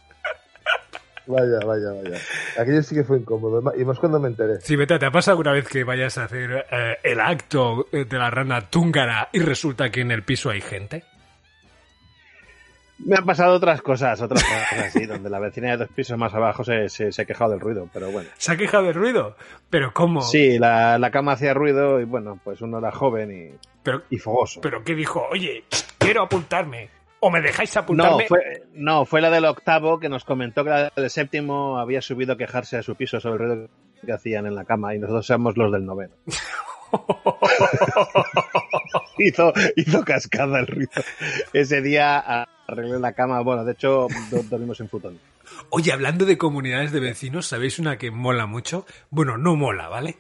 Vaya, vaya, vaya. Aquello sí que fue incómodo. Y más cuando me enteré. Sí, Beta, ¿te ha pasado alguna vez que vayas a hacer eh, el acto de la rana túngara y resulta que en el piso hay gente? Me han pasado otras cosas, otras cosas así, donde la vecina de dos pisos más abajo se, se, se ha quejado del ruido, pero bueno. ¿Se ha quejado del ruido? ¿Pero cómo? Sí, la, la cama hacía ruido y bueno, pues uno era joven y, Pero, y fogoso. ¿Pero qué dijo? Oye, quiero apuntarme. ¿O me dejáis apuntarme? No fue, no, fue la del octavo que nos comentó que la del séptimo había subido a quejarse a su piso sobre el ruido que hacían en la cama y nosotros éramos los del noveno. hizo, hizo cascada el ruido. Ese día arreglé la cama, bueno, de hecho do- dormimos en futón. Oye, hablando de comunidades de vecinos, ¿sabéis una que mola mucho? Bueno, no mola, ¿vale?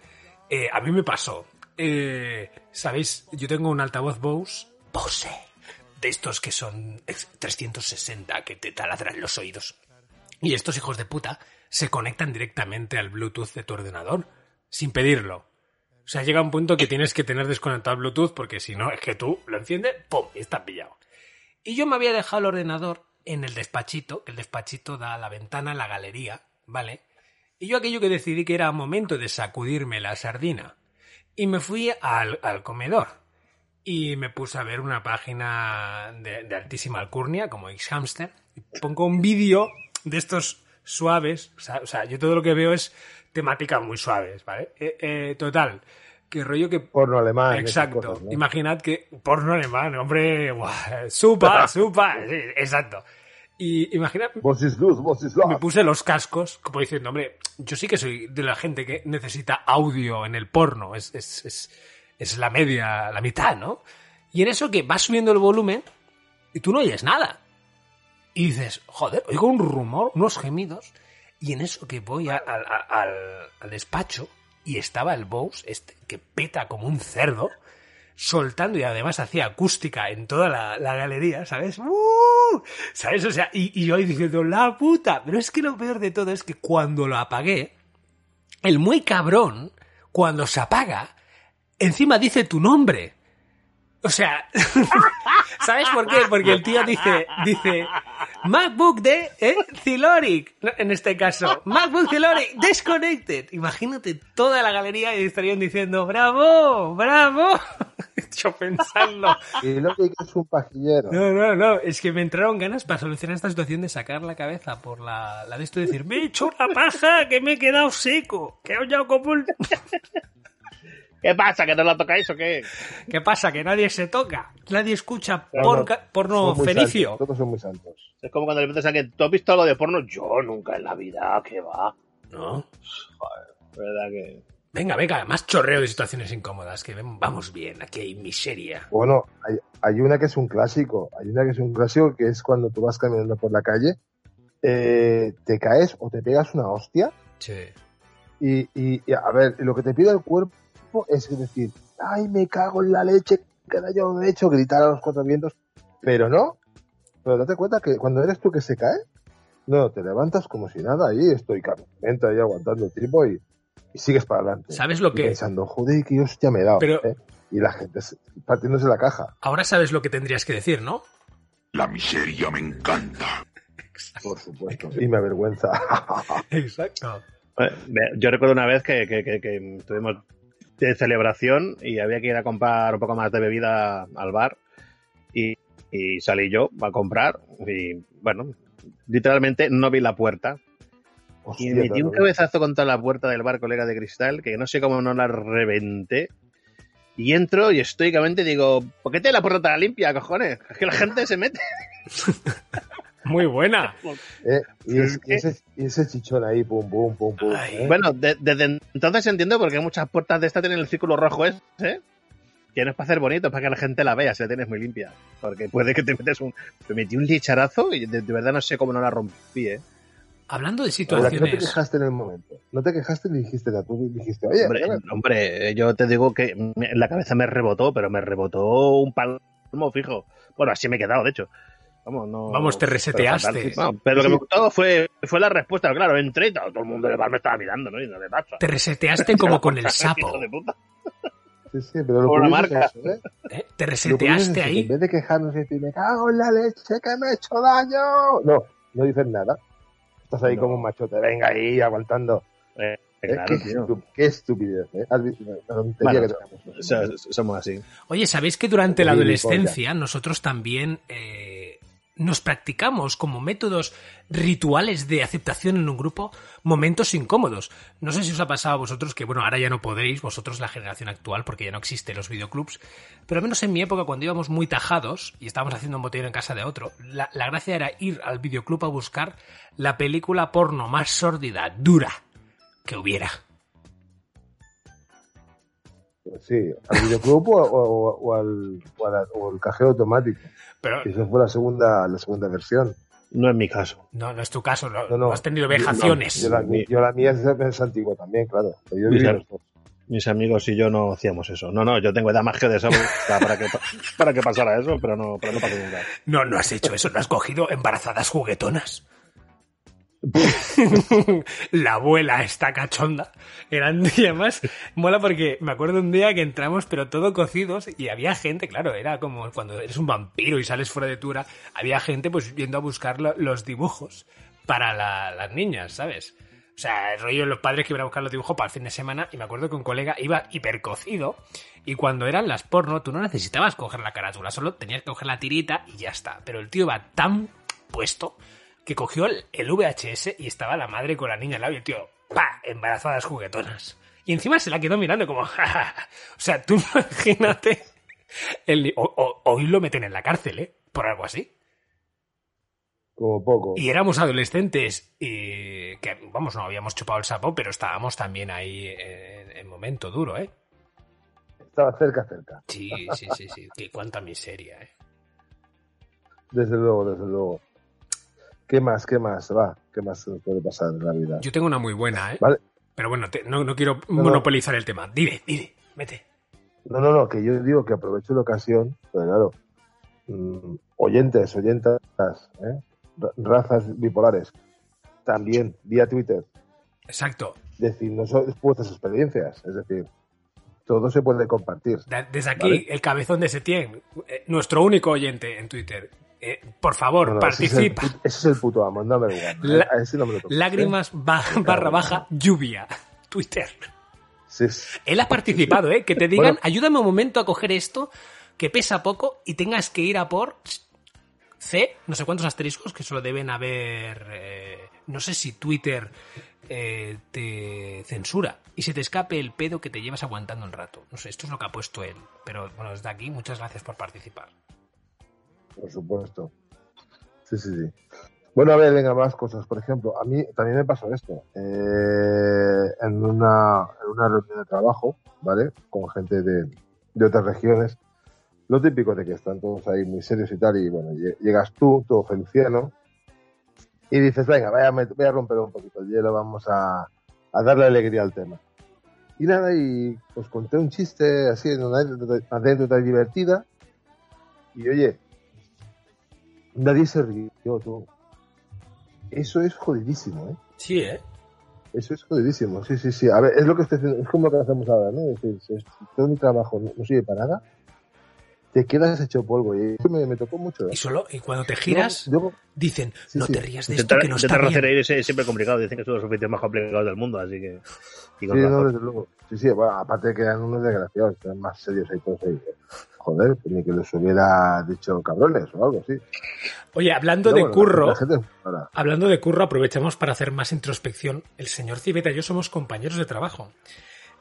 Eh, a mí me pasó. Eh, ¿Sabéis? Yo tengo un altavoz Bose. Bose. De estos que son ex- 360, que te taladran los oídos. Y estos hijos de puta se conectan directamente al Bluetooth de tu ordenador, sin pedirlo. O sea, llega un punto que tienes que tener desconectado Bluetooth, porque si no, es que tú lo enciendes, ¡pum! y está pillado. Y yo me había dejado el ordenador en el despachito, que el despachito da a la ventana, a la galería, ¿vale? Y yo aquello que decidí que era momento de sacudirme la sardina. Y me fui al, comedor. Y me puse a ver una página de, altísima alcurnia, como X-Hamster. Pongo un vídeo de estos suaves. O sea, o sea, yo todo lo que veo es temáticas muy suaves, ¿vale? Eh, eh, total. Que rollo que Porno alemán. Exacto. cosas, ¿no? Imaginad que porno alemán, hombre, guau, supa, supa, sí, exacto. Y imaginad, Vos is luz, vos is love. me puse los cascos, como diciendo, hombre, yo sí que soy de la gente que necesita audio en el porno, es, es, es, es la media, la mitad, ¿no? Y en eso que vas subiendo el volumen y tú no oyes nada. Y dices, joder, oigo un rumor, unos gemidos, y en eso que voy a- al- al, despacho y estaba el Bose, este, que peta como un cerdo, soltando y además hacía acústica en toda la, la galería, ¿sabes? ¡Uh! ¿Sabes? O sea, y, y yo diciendo, la puta. Pero es que lo peor de todo es que cuando lo apagué, el muy cabrón, cuando se apaga, encima dice tu nombre. O sea, ¿sabes por qué? Porque el tío dice, dice, MacBook de eh, Ziloric, en este caso, MacBook Ziloric, disconnected. Imagínate toda la galería y estarían diciendo, bravo, bravo. Yo pensando, Y lo que es un pajillero. no, no, no, es que me entraron ganas para solucionar esta situación de sacar la cabeza por la, la de esto y decir, me he hecho una paja, que me he quedado seco, que he hollado como un... ¿Qué pasa? ¿Que no lo tocáis o qué? ¿Qué pasa? Que nadie se toca, nadie escucha No, por- no, porno santos, Todos son muy santos. Es como cuando le preguntas a alguien, ¿tú has visto algo de porno? Yo nunca en la vida, ¿qué va? No. Joder, verdad que... Venga, venga, más chorreo de situaciones incómodas, que vamos bien, aquí hay miseria. Bueno, hay, hay una que es un clásico. Hay una que es un clásico que es cuando tú vas caminando por la calle, eh, te caes o te pegas una hostia Sí. y, y- y, a ver, lo que te pide el cuerpo es decir, ay, me cago en la leche, que yo he hecho, gritar a los cuatro vientos, pero no, pero date cuenta que cuando eres tú que se cae, no, te levantas como si nada, ahí estoy calmamente ahí aguantando el tipo y, y sigues para adelante. ¿Sabes lo Y que- Pensando, joder, que hostia me he dado. Pero- ¿eh? Y la gente se- partiéndose la caja. Ahora sabes lo que tendrías que decir, ¿no? La miseria me encanta. Por supuesto. Y me avergüenza. Exacto. Eh, Yo recuerdo una vez que, que, que, que estuvimos de celebración y había que ir a comprar un poco más de bebida al bar y, y salí yo a comprar y bueno, literalmente no vi la puerta y me metí un cabezazo contra la puerta del bar colega de cristal que no sé cómo no la reventé y entro y estoicamente digo, ¿por qué te la puerta limpia, cojones? Es que la gente se mete. Muy buena. Eh, y, es- y ese, y ese chichón ahí, pum, pum, pum, pum. ¿eh? Bueno, de- desde entonces entiendo por qué muchas puertas de esta tienen el círculo rojo ese, ¿eh? Que no es para hacer bonito, es para que la gente la vea si la tienes muy limpia. Porque puede que te metes un... Me metí un licharazo y de, de verdad no sé cómo no la rompí, ¿eh? Hablando de La que no te situaciones... quejaste en el momento. No te quejaste ni dijiste nada. Tú dijiste, oye, Hombre, hombre, yo te digo que la cabeza me rebotó, pero me rebotó un palmo fijo. Bueno, así me he quedado, de hecho. Vamos, no, Vamos, te reseteaste. No, pero lo que me gustó fue, fue la respuesta. Claro, entré y todo todo el mundo del bar me estaba mirando, ¿no? Y no le pasa. Te reseteaste como con el sapo. Sí, sí, pero lo la marca. es eso, ¿eh? ¿eh? Te reseteaste ahí. En vez de quejarnos y decir, me cago en la leche, que me he hecho daño. No, no dices nada. Estás ahí No. como un machote, venga ahí, aguantando. Eh, claro, qué, tío. estu- qué estupidez, ¿eh? Has visto la tontería Bueno, que tenemos. so- somos así. Oye, ¿sabéis que durante la adolescencia nosotros también eh, nos practicamos como métodos rituales de aceptación en un grupo momentos incómodos? No sé si os ha pasado a vosotros que, bueno, ahora ya no podéis, vosotros la generación actual, porque ya no existen los videoclubs, pero al menos en mi época, cuando íbamos muy tajados y estábamos haciendo un botellón en casa de otro, la, la gracia era ir al videoclub a buscar la película porno más sórdida, dura, que hubiera. Sí, al videoclub o, o- o al, o, a la- o el cajero automático. Pero Y Eso fue la segunda, la segunda versión. No es mi caso. no, no es tu caso, no, No, no. has tenido vejaciones. Yo la, yo la mía es, es antigua también, claro. Yo Mis, am- amigos y yo no hacíamos eso. No, no, yo tengo edad más que de sobra para que, para que pasara eso, pero no, pero no pasó nunca. No, no has hecho eso, no has cogido embarazadas juguetonas. la abuela está cachonda. Eran y además mola porque me acuerdo un día que entramos pero todo cocidos y había gente, claro, era como cuando eres un vampiro y sales fuera de tura, había gente pues yendo a buscar lo- los dibujos para la- las niñas, ¿sabes? O sea, el rollo de los padres que iban a buscar los dibujos para el fin de semana y me acuerdo que un colega iba hipercocido y cuando eran las porno tú no necesitabas coger la carátula, solo tenías que coger la tirita y ya está. Pero el tío iba tan puesto que cogió el, el VHS y estaba la madre con la niña al lado y el tío, ¡pa! embarazadas juguetonas. Y encima se la quedó mirando como, "Ja, ja, ja". O sea, tú imagínate. El, o- o- hoy lo meten en la cárcel, ¿eh? Por algo así. Como poco. Y éramos adolescentes y que, vamos, no habíamos chupado el sapo, pero estábamos también ahí en, en momento duro, ¿eh? Estaba cerca, cerca. Sí, sí, sí, sí. Qué cuánta miseria, ¿eh? Desde luego, desde luego. ¿Qué más? ¿Qué más? Va, ¿qué más puede pasar en la vida? Yo tengo una muy buena, ¿eh? Vale. Pero bueno, te- no, no quiero no. monopolizar el tema. Dime, dime, mete. No, no, no, que yo digo que aprovecho la ocasión, pero claro, mm, oyentes, oyentas, ¿eh? Ra- razas bipolares, también vía Twitter, Exacto. decirnos vuestras experiencias, es decir, todo se puede compartir. Desde aquí, ¿vale? el cabezón de Setién, eh, nuestro único oyente en Twitter. Eh, por favor, No, no, ese es el participa. Ese es el puto amo. La- no me lo toques, ¿eh? Lágrimas ba- barra baja lluvia. Twitter. Sí, sí. Él ha participado, ¿eh? Que te digan, Bueno. ayúdame un momento a coger esto que pesa poco y tengas que ir a por C, no sé cuántos asteriscos que solo deben haber. eh, no sé si Twitter eh, te censura y se te escape el pedo que te llevas aguantando un rato. No sé, esto es lo que ha puesto él. Pero bueno, desde aquí, muchas gracias por participar. Por supuesto. Sí, sí, sí. Bueno, a ver, venga, más cosas. Por ejemplo, a mí también me pasó esto. Eh, en, una, en una reunión de trabajo, ¿vale? Con gente de, de otras regiones. Lo típico de que están todos ahí muy serios y tal, y bueno, lle- llegas tú, todo feliciano, y dices, venga, vaya, voy a romper un poquito el hielo, vamos a, a darle alegría al tema. Y nada, y os conté un chiste así, una anécdota divertida, y oye, nadie se rió, tú. Eso es jodidísimo, ¿eh? Sí, ¿eh? Eso es jodidísimo, sí, sí, sí. A ver, es lo que estoy haciendo, es como lo que hacemos ahora, ¿no? Es decir, si, todo mi trabajo no, no sirve para nada, te quedas hecho polvo. Y eso me, me tocó mucho. ¿eh? Y solo, y cuando te giras, Yo- yo- dicen, Sí, no sí. te rías de esto Intentar, que no está bien. hacer reír es siempre complicado. Dicen que es uno de los oficios más complicados del mundo, así que. y Sí, no, desde luego. Sí, sí, bueno, aparte que eran unos desgraciados, que eran más serios ahí todos ahí. Joder, ni que les hubiera dicho cabrones o algo así. Oye, hablando Pero de bueno, curro, la gente- hablando de curro, aprovechamos para hacer más introspección. El señor Civeta y yo somos compañeros de trabajo.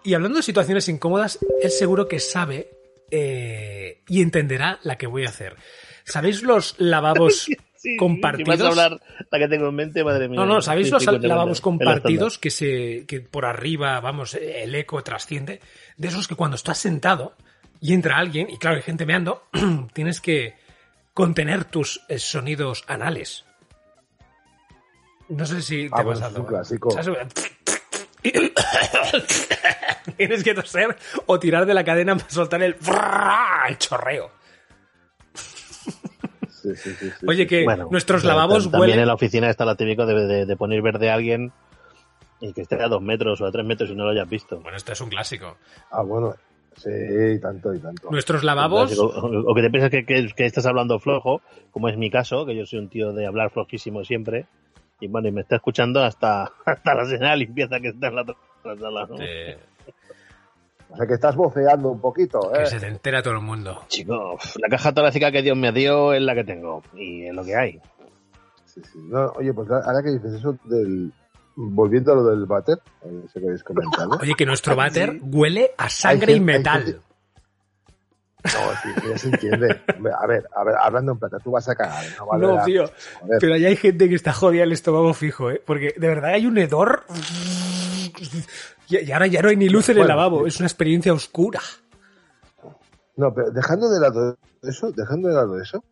Y hablando de situaciones incómodas, él seguro que sabe eh, y entenderá la que voy a hacer. ¿Sabéis los lavabos Sí, compartidos? Si vas a hablar la que tengo en mente, madre mía. No, no, ¿sabéis Sí, los sí, lavabos compartidos que se que por arriba, vamos, el eco trasciende? De esos que cuando estás sentado y entra alguien, y claro, hay gente meando, tienes que contener tus eh, sonidos anales. No sé si te Ah, ha pasado. es un clásico. ¿Sabes? Tienes que toser o tirar de la cadena para soltar el, el chorreo. sí, sí, sí, sí, Oye, que Bueno, nuestros lavabos tam- También huelen... en la oficina está lo típico de, de- de poner verde a alguien y que esté a dos metros o a tres metros y no lo hayas visto. Bueno, esto es un clásico. Ah, bueno, sí, y tanto y tanto. Nuestros lavabos... O, o que te piensas que, que- que estás hablando flojo, como es mi caso, que yo soy un tío de hablar flojísimo siempre. Y bueno, y me está escuchando hasta, hasta la señora de limpieza que está en la otra sala. ¿no? eh, O sea que estás voceando un poquito, ¿eh? que se te entera todo el mundo. Chico, la caja torácica que Dios me dio es la que tengo. Y es lo que hay. Sí, sí. No, oye, pues ahora que dices eso del... Volviendo a lo del váter, eh, eso que habéis comentado. Oye, que nuestro váter huele a sangre Hay y hay metal. No, sí, ya se entiende. A ver, a ver, hablando en plata, tú vas a cagar. No, vale No, tío. Joder. Pero ahí hay gente que está jodida el estómago fijo, ¿eh? Porque de verdad hay un hedor. Y ahora ya no hay ni luz en el lavabo. Es una experiencia oscura. No, pero dejando de lado eso, dejando de lado eso,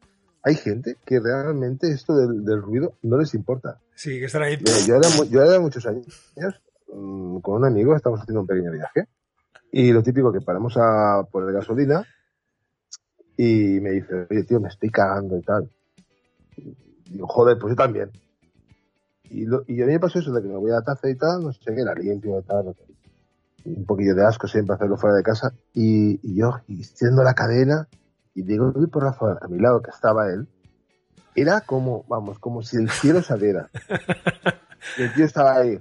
hay gente que realmente esto del, del ruido no les importa. Sí, que están ahí. Mira, yo, era, yo era muchos años mm, con un amigo, estamos haciendo un pequeño viaje y lo típico que paramos a poner gasolina y me dice, oye tío, me estoy cagando y tal. Digo, joder, pues yo también. Y, lo- y a mí me pasó eso de que me voy a la taza y tal, no sé qué, la limpio y tal. no sé. Un poquillo de asco siempre hacerlo fuera de casa. Y, y yo, extiendo la cadena y digo, el porrazo a mi lado que estaba él, era como, vamos, como si el cielo saliera. Y el tío estaba ahí.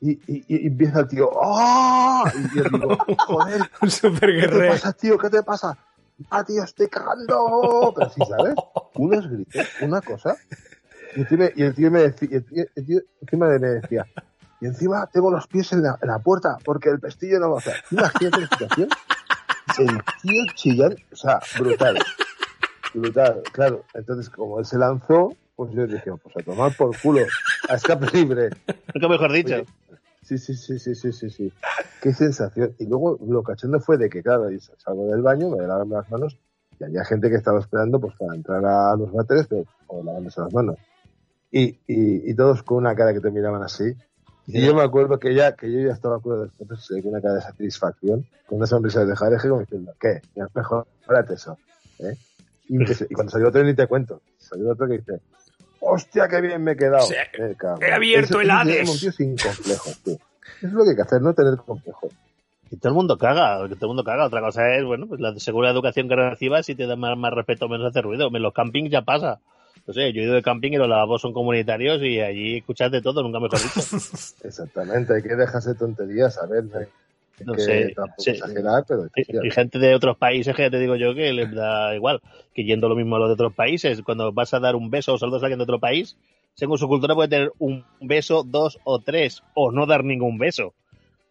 Y, y- y empieza el tío. ¡Ah! Y yo digo, joder, Un super ¿qué te guerrero. pasa, tío? ¿Qué te pasa? ¡Ah, tío, estoy cagando! Pero sí, ¿sabes? Unos gritos, una cosa. Y el tío me, y el tío me decía, y el tío, el tío encima me decía, y encima tengo los pies en la, en la puerta porque el pestillo no va a hacer. Imagínate la situación. El tío chillando, o sea, brutal. Brutal, claro. Entonces, como él se lanzó, pues yo dije, pues a tomar por culo, a escape libre. Nunca mejor dicho. Oye, Sí, sí, sí, sí, sí, sí, sí. Qué sensación. Y luego lo cachondo fue de que, claro, salgo del baño, me lavarme las manos y había gente que estaba esperando pues para entrar a los váteres, pero o lavándose las manos. Y, y, y todos con una cara que te miraban así. Y yo me acuerdo que ya, que yo ya estaba fotos con una cara de satisfacción, con una sonrisa de jareje, como diciendo, ¿qué? Ya mejorate eso. ¿eh? Y, y cuando salió otro ni te cuento. Salió otro que dice, hostia, qué bien me he quedado. Eh, cabrón. he abierto Eso- el Hades. un tío sin complejos, tío. Eso es lo que hay que hacer, no tener complejos. Que todo el mundo caga, que todo el mundo caga. Otra cosa es, bueno, pues la segura educación que recibas, si te da más, más respeto o menos hace ruido. En los campings ya pasa. No sé, yo he ido de camping y los lavabos son comunitarios y allí escuchas de todo, nunca mejor dicho. Exactamente, hay que dejarse tonterías, a ver, no hay que sé, tampoco exagerar, pero Y gente de otros países que ya te digo yo que les da igual, que yendo lo mismo a los de otros países, cuando vas a dar un beso o saludos a alguien de otro país, según su cultura puede tener un beso, dos o tres, o no dar ningún beso.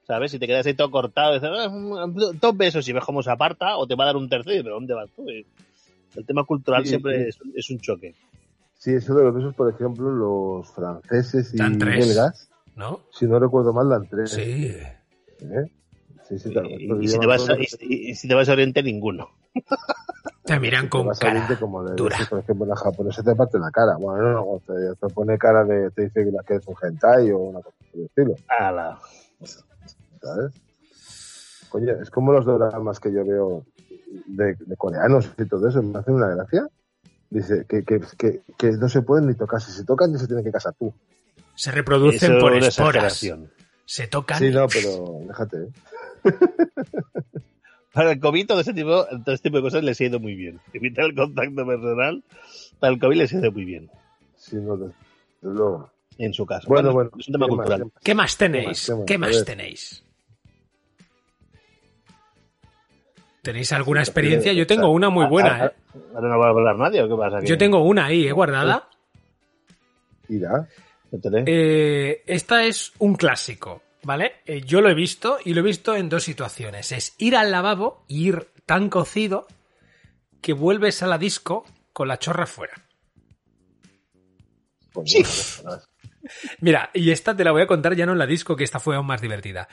¿Sabes? Si te quedas ahí todo cortado, dices, "Ah, dos besos y ves cómo se aparta, o te va a dar un tercero, pero ¿dónde vas tú? El tema cultural Sí, siempre sí. Es, es un choque. Sí, eso de los besos, por ejemplo, los franceses y belgas, ¿no? si no recuerdo mal, dan tres. Sí. ¿Eh? Sí, sí, tal- Y, si te vas a, acuerdo y, que- y- y si te vas a Oriente, ninguno. Te miran con Oriente cara como de, dura. por ejemplo, la japonesa te parte la cara. Bueno, no, no, te, te pone cara de, te dice que eres un hentai o una cosa por el estilo, Ala. ¿sabes? Coño, es como los dramas que yo veo de, de coreanos y todo eso, me hacen una gracia. Dice que, que, que, que no se pueden ni tocar, si se tocan ni se tienen que casar tú. Se reproducen Eso por esporas. Se tocan. Sí, no, pero déjate. ¿eh? Para el COVID, todo ese tipo, todo este tipo de cosas les ha ido muy bien. Evitar el contacto personal, para el COVID les ha ido muy bien, Sí, no, desde luego. en su caso. Bueno, bueno. es un tema ¿qué más? cultural. ¿Qué más tenéis? ¿Qué más? ¿Qué más tenéis? ¿Tenéis alguna experiencia? Yo tengo una muy buena, ¿eh? Ahora no va a hablar nadie, ¿o qué pasa? Yo tengo una ahí, ¿eh? Guardada. Irá. Eh, esta es un clásico, ¿vale? Eh, yo lo he visto y lo he visto en dos situaciones. Es ir al lavabo y ir tan cocido que vuelves a la disco con la chorra fuera. Sí. Mira, y esta te la voy a contar ya no en la disco, que esta fue aún más divertida.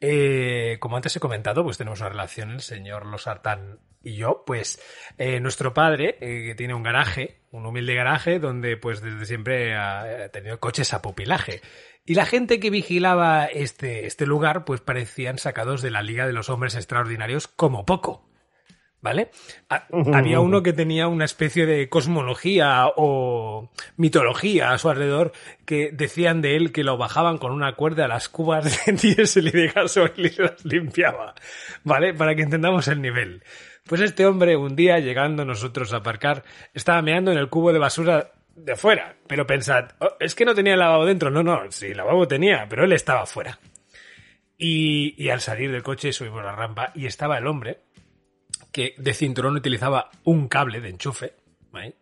Eh, como antes he comentado, pues tenemos una relación, el señor Losartán y yo. Pues eh, nuestro padre, eh, que tiene un garaje, un humilde garaje, donde pues desde siempre ha, tenido coches a pupilaje. Y la gente que vigilaba este, este lugar, pues parecían sacados de la Liga de los Hombres Extraordinarios como poco. ¿Vale? Ha- Había uno que tenía una especie de cosmología o mitología a su alrededor que decían de él que lo bajaban con una cuerda a las cubas de diésel y de gasoil y las limpiaba. ¿Vale? Para que entendamos el nivel. Pues este hombre, un día llegando nosotros a aparcar, estaba meando en el cubo de basura de fuera. Pero pensad, "Oh, es que no tenía el lavabo dentro. No, no, sí, el lavabo tenía, pero él estaba fuera. Y, y al salir del coche subimos la rampa y estaba el hombre que de cinturón utilizaba un cable de enchufe, ¿vale?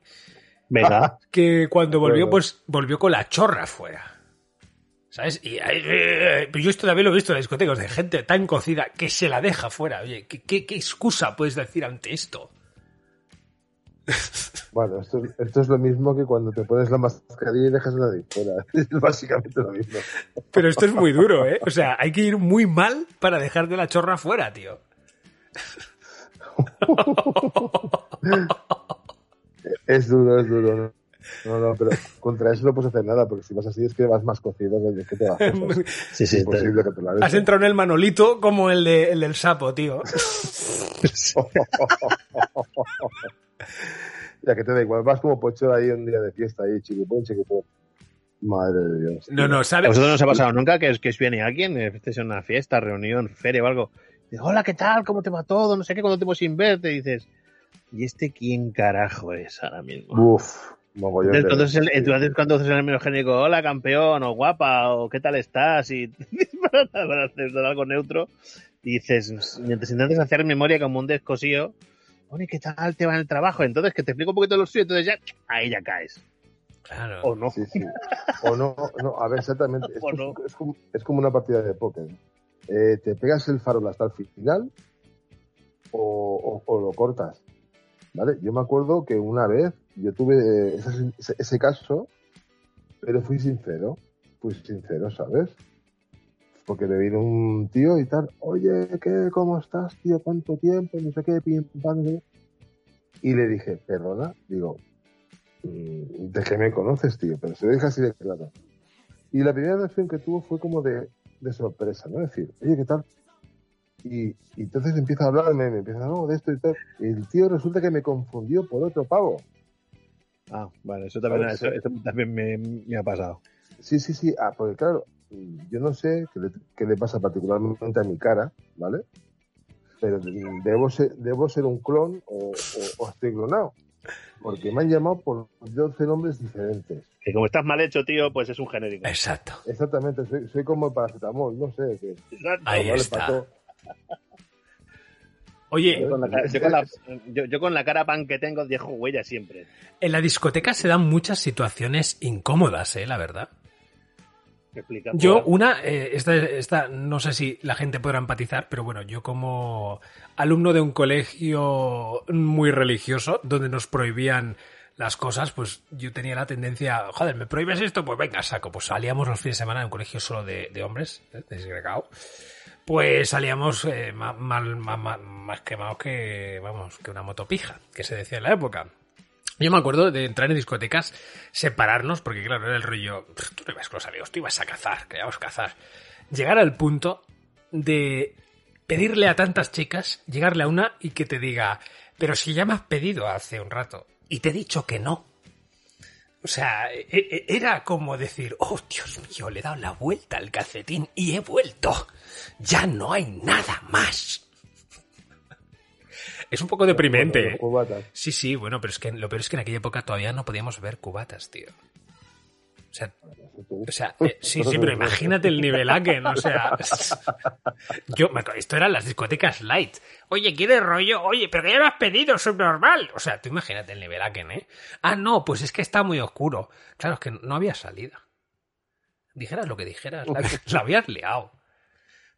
Venga. que cuando volvió, pues volvió con la chorra fuera. ¿Sabes? Y yo esto también lo he visto en discotecas de gente tan cocida que se la deja fuera. Oye, ¿qué, qué, qué excusa puedes decir ante esto? Bueno, esto, es- esto es lo mismo que cuando te pones la mascarilla y dejas la de fuera. Es básicamente lo mismo. Pero esto es muy duro, ¿eh? O sea, hay que ir muy mal para dejar de la chorra fuera, tío. Es duro, es duro. ¿no? No, no, pero contra eso no puedes hacer nada, porque si vas así es que vas más cocido que que te vas. Sí, sí, Has entrado en el manolito como el, de, el del sapo, tío. ya que te da igual, vas como pocho ahí un día de fiesta ahí, chiquipón, chiquipón. Madre de Dios. No, no, ¿A ¿sabes? vosotros no os ha pasado nunca que, os- que os viene alguien, estéis en una fiesta, reunión, feria o algo? Dice, Hola, ¿qué tal? ¿Cómo te va todo? No sé qué, cuando tengo sin verte. Y dices, ¿y este quién carajo es ahora mismo? Uf, mogollón de- Entonces, entonces, el- entonces cuando haces el menos genérico, hola campeón, o guapa, o qué tal estás, y para, para hacer algo neutro, dices, mientras intentas hacer memoria como un descosío, oye, ¿qué tal te va en el trabajo? Entonces, que te explico un poquito lo suyo, entonces ya, ahí ya caes. Claro. O no. Sí, sí. O no, no, a ver, exactamente. Esto O es- no. es, como, es como una partida de póker. Eh, te pegas el farol hasta el final o, lo cortas. ¿Vale? Yo me acuerdo que una vez yo tuve eh, ese, caso, pero fui sincero. Fui sincero, ¿sabes? Porque me vino un tío y tal, oye, ¿qué? ¿Cómo estás, tío? ¿Cuánto tiempo? No sé qué, pim, pam, no sé qué". Y le dije, perdona, digo, mm, ¿de qué me conoces, tío? Pero se lo dije así de claro. Y la primera reacción que tuvo fue como de, de sorpresa, ¿no? Es decir, oye, ¿qué tal? Y, y entonces empieza a hablarme, me empieza, no, de esto y tal. El tío resulta que me confundió por otro pavo. Ah, vale, eso también, eso, eso también me, me ha pasado. Sí, sí, sí. Ah, porque claro, yo no sé qué le, qué le pasa particularmente a mi cara, ¿vale? Pero debo ser, debo ser un clon o, o- o estoy clonado. Porque me han llamado por 12 nombres diferentes. Que como estás mal hecho, tío, pues es un genérico. Exacto. Exactamente, soy, soy como el paracetamol, no sé. Que, Ahí está. Oye, Yo con, la, cara- yo con la- yo- yo con la cara pan que tengo dejo huella siempre. en la discoteca se dan muchas situaciones incómodas, ¿eh? La verdad. Explica. Yo, una, eh, esta, esta, no sé si la gente podrá empatizar, pero bueno, yo como alumno de un colegio muy religioso, donde nos prohibían las cosas, pues yo tenía la tendencia, joder, ¿me prohíbes esto? Pues venga, saco. Pues salíamos los fines de semana en un colegio solo de, de hombres, ¿eh? desgregado. Pues salíamos eh, mal- ma- ma- más quemados que, vamos, que una motopija, que se decía en la época. Yo me acuerdo de entrar en discotecas, separarnos, porque claro, era el rollo, "Pff, tú no ibas con los amigos, tú ibas a cazar, que íbamos a cazar. Llegar al punto de pedirle a tantas chicas, llegarle a una y que te diga, pero si ya me has pedido hace un rato y te he dicho que no. O sea, e- e- era como decir, oh Dios mío, le he dado la vuelta al calcetín y he vuelto. Ya no hay nada más. Es un poco deprimente. Sí, sí, bueno, pero es que lo peor es que en aquella época todavía no podíamos ver cubatas, tío. O sea, o sea eh, sí, sí, pero imagínate el nivelaque, ¿no? O sea, yo, esto eran las discotecas light. Oye, ¿quieres rollo? Oye, pero que ya lo has pedido, subnormal. O sea, tú imagínate el nivelaque, ¿eh? Ah, no, pues es que está muy oscuro. Claro, es que no había salida. Dijeras lo que dijeras, la, la habías liado.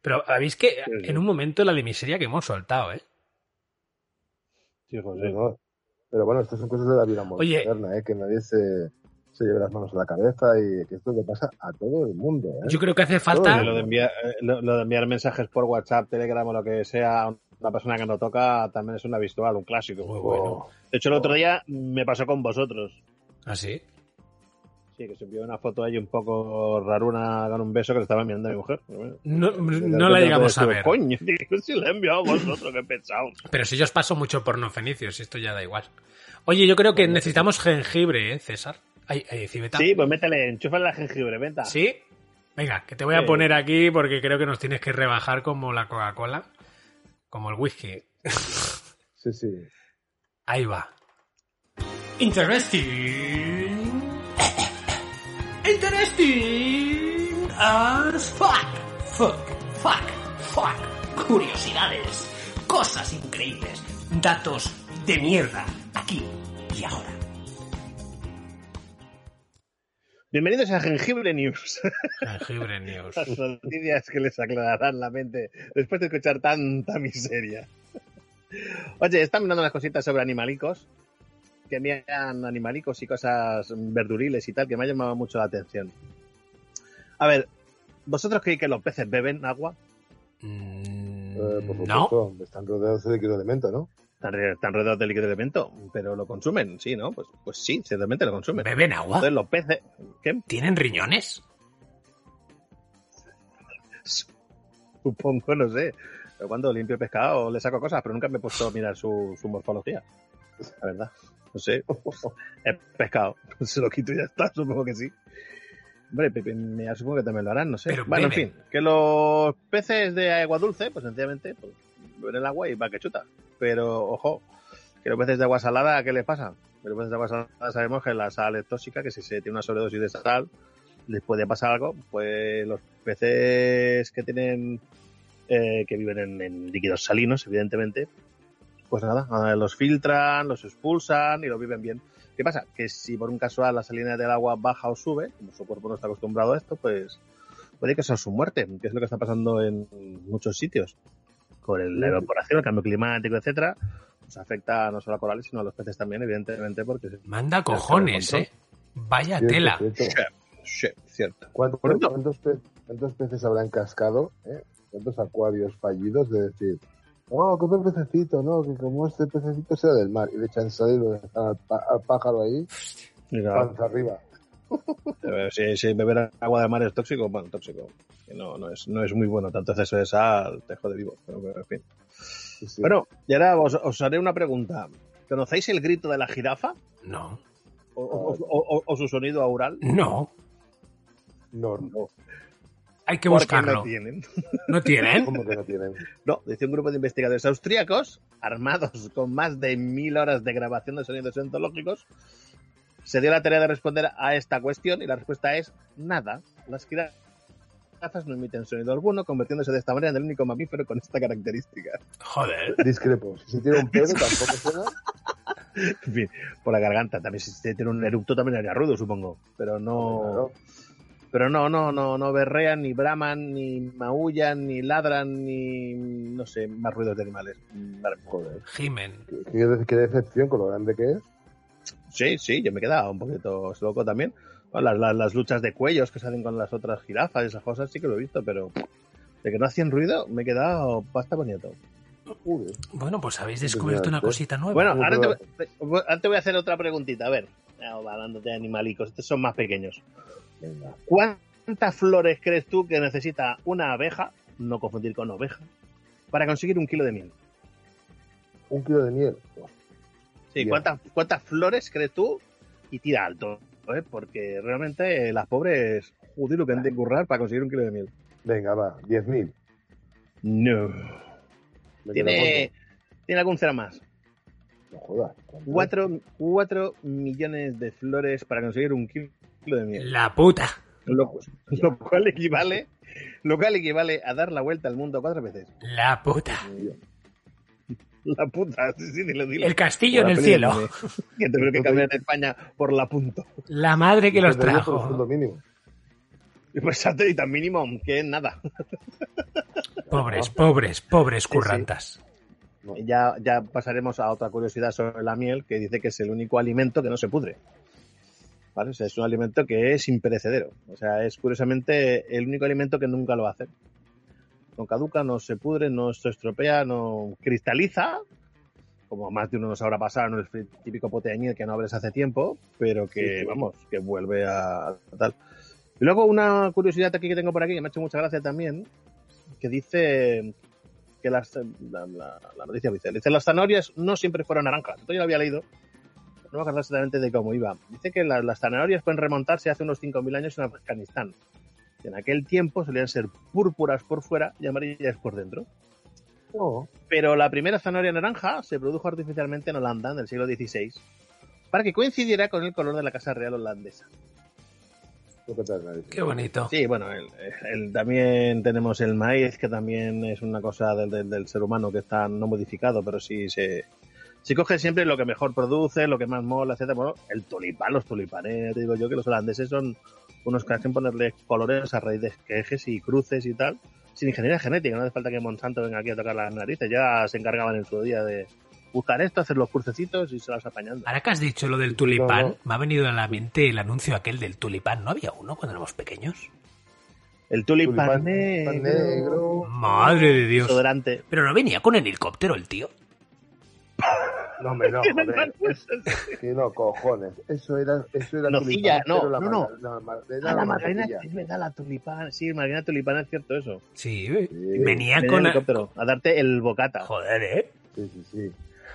Pero habéis que en un momento la de miseria que hemos soltado, ¿eh? Sí, José. Sí, ¿no? Pero bueno, estas son cosas de la vida Oye. moderna, ¿eh? que nadie se, se lleve las manos a la cabeza y que esto le pasa a todo el mundo. ¿eh? Yo creo que hace falta. Lo de, enviar, eh, lo, lo de enviar mensajes por WhatsApp, Telegram o lo que sea a una persona que no toca también es una visual, un clásico. Muy bueno. De hecho, el otro día me pasó con vosotros. ¿Ah, sí? Sí, que se envió una foto ahí un poco raruna con un beso que le estaba enviando a mi mujer. No, no la llegamos a ver. Coño, si la he enviado a vosotros, qué pensaos. Pero si yo os paso mucho porno fenicios, esto ya da igual. Oye, yo creo que necesitamos jengibre, ¿eh, César? Ay, ay, Cibeta. Sí, pues métele, enchúfale la jengibre, venta. ¿Sí? Venga, que te voy a Sí. poner aquí porque creo que nos tienes que rebajar como la Coca-Cola, como el whisky. Sí, sí. Ahí va. Interesting. Interesting as fuck. Fuck, fuck, fuck. Curiosidades, cosas increíbles, datos de mierda, aquí y ahora. Bienvenidos a Jengibre News. Jengibre News. Las noticias que les aclararán la mente después de escuchar tanta miseria. Oye, están mirando unas cositas sobre animalicos, que envían animalicos y cosas verduriles y tal, que me ha llamado mucho la atención. A ver, ¿vosotros creéis que los peces beben agua? Eh, por no. supuesto, están rodeados de líquido elemento, ¿no? Están, re- están rodeados de líquido de elemento, pero lo consumen, sí, ¿no? Pues, pues sí, ciertamente lo consumen. ¿Beben agua? Entonces los peces... ¿Qué? ¿Tienen riñones? Supongo, no sé. Pero cuando limpio pescado le saco cosas, pero nunca me he puesto a mirar su, su morfología. La verdad. No sé. Es pescado. Se lo quito y ya está, supongo que sí. Hombre, Pepe, me supongo que también lo harán, no sé. Pero bueno, en fin. Que los peces de agua dulce, pues sencillamente, pues, beben el agua y va que chuta. Pero, ojo, que los peces de agua salada, ¿qué les pasa? Que los peces de agua salada sabemos que la sal es tóxica, que si se tiene una sobredosis de sal, les puede pasar algo. Pues los peces que tienen eh, que viven en, en líquidos salinos, evidentemente, pues nada, los filtran, los expulsan y lo viven bien. ¿Qué pasa? Que si por un casual la salinidad del agua baja o sube, como su cuerpo no está acostumbrado a esto, pues puede que sea su muerte, que es lo que está pasando en muchos sitios. Con el- la evaporación, el cambio climático, etcétera, pues afecta no solo a corales, sino a los peces también, evidentemente, porque... Manda cojones, ¿eh? Vaya Cierto, tela. cierto. Sí, cierto. ¿Cuántos, cuántos pe- cuántos peces habrán cascado? eh? ¿Cuántos acuarios fallidos de decir, oh, qué pececito, no, que como este pececito sea del mar y le echan sal y lo dejan al, pájaro ahí, Mira, panza arriba? Si, si beber agua de mar es tóxico, bueno, tóxico. Que No, no, es, no es muy bueno. Tanto exceso de sal te jode vivo. Pero, en fin. Bueno, y ahora os, os haré una pregunta. ¿Conocéis el grito de la jirafa? No. ¿O, o- o- o- o su sonido aural? No. No, no. Hay que buscarlo. No tienen. ¿No tienen? ¿Cómo que no tienen? No, dice un grupo de investigadores austríacos, armados con más de mil horas de grabación de sonidos ontológicos, se dio la tarea de responder a esta cuestión y la respuesta es nada. Las jirafas no emiten sonido alguno, convirtiéndose de esta manera en el único mamífero con esta característica. Joder. Discrepo. Si se tiene un pedo, tampoco suena. En fin, por la garganta. También si se tiene un eructo también haría ruido, supongo. Pero no... Pero no, no, no, no berrean, ni braman, ni maullan, ni ladran, ni no sé, más ruidos de animales. Joder. Jimen. Qué, de- qué decepción con lo grande que es. Sí, sí, yo me he quedado un poquito loco también. Bueno, las, las- las luchas de cuellos que se hacen con las otras jirafas y esas cosas sí que lo he visto, pero de que no hacían ruido me he quedado bastante bonito. Bueno, pues habéis descubierto una cosita nueva. Bueno, ahora te, voy- te- ahora te voy a hacer otra preguntita. A ver, hablando de animalicos, estos son más pequeños. ¿Cuántas flores crees tú que necesita una abeja, no confundir con oveja, para conseguir un kilo de miel? Un kilo de miel. Sí. ¿cuántas, ¿cuántas flores crees tú? Y tira alto, ¿eh? porque realmente las pobres, joder, lo que han de currar para conseguir un kilo de miel. Venga, va, 10.000. No. Tiene, tiene algún cero más. No jodas. Cuatro, cuatro millones de flores para conseguir un kilo de miel. La puta. Lo, lo cual equivale, lo cual equivale a dar la vuelta al mundo cuatro veces. La puta. La puta, sí, sí, dilo, dilo. El castillo en Por el cielo. Que tuvieron que cambiar en España por la punto. La madre que los Por el trajo. mínimo. Y pues satélite mínimo, que es nada. Pobres, pobres, pobres currantas. Ya, ya pasaremos a otra curiosidad sobre la miel, que dice que es el único alimento que no se pudre. ¿Vale? O sea, es un alimento que es imperecedero. O sea, es curiosamente el único alimento que nunca lo hace. No caduca, no se pudre, no se estropea, no cristaliza, como más de uno nos habrá pasado, no el típico pote de miel que no abres hace tiempo, pero que, Sí, sí. vamos, que vuelve a, tal. Y luego una curiosidad aquí que tengo por aquí, que me ha hecho mucha gracia también, que dice que las, la, la- la noticia dice, dice, las zanahorias no siempre fueron naranjas. Esto yo lo había leído, no me acuerdo exactamente de cómo iba. Dice que la- las zanahorias pueden remontarse hace unos 5.000 años en Afganistán. En aquel tiempo solían ser púrpuras por fuera y amarillas por dentro. No. Pero la primera zanahoria naranja se produjo artificialmente en Holanda en el siglo XVI para que coincidiera con el color de la Casa Real holandesa. Qué bonito. Sí, bueno, el- el- también tenemos el maíz, que también es una cosa del, del- del ser humano que está no modificado, pero sí se, se coge siempre lo que mejor produce, lo que más mola, etcétera. Bueno, el tulipán, los tulipanes, te digo yo que los holandeses son unos que hacen ponerle colores a raíz de quejes y cruces y tal, sin ingeniería genética, no hace falta que Monsanto venga aquí a tocar las narices, ya se encargaban en su día de buscar esto, hacer los crucecitos y se las apañando. Ahora que has dicho lo del tulipán, No, no. me ha venido a la mente el anuncio aquel del tulipán. ¿No había uno cuando éramos pequeños? El tulipán, Tulipán negro. negro. Madre de Dios. Pero no venía con el helicóptero el tío. No, hombre, no, joder. Que no, cojones. Eso era, eso era Nocilla, tulipán, no, la no, no. la Ah, la la Macarena, es verdad, la tulipán. Sí, Marina Tulipán es cierto eso. Sí, venía Venía con... en helicóptero a darte el bocata. Joder, ¿eh? Sí, sí, sí.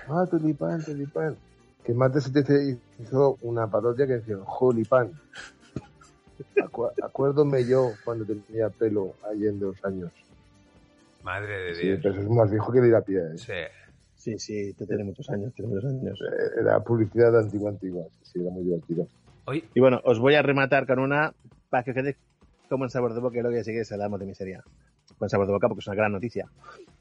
Ah, tulipán, tulipán. Que más de se te hizo una parodia que decía, Jolipán. Acu- acuérdome yo cuando tenía pelo allá en dos años. Madre de Sí, Dios. pero eso es más viejo que de ir a pie. ¿eh? Sí. Sí, sí, te tiene muchos años, tiene muchos años. Eh, Era publicidad antigua, antigua. Sí, era muy divertido. Y bueno, os voy a rematar con una para que quede como en sabor de boca y lo que sigue es hablamos de miseria. Con sabor de boca porque es una gran noticia.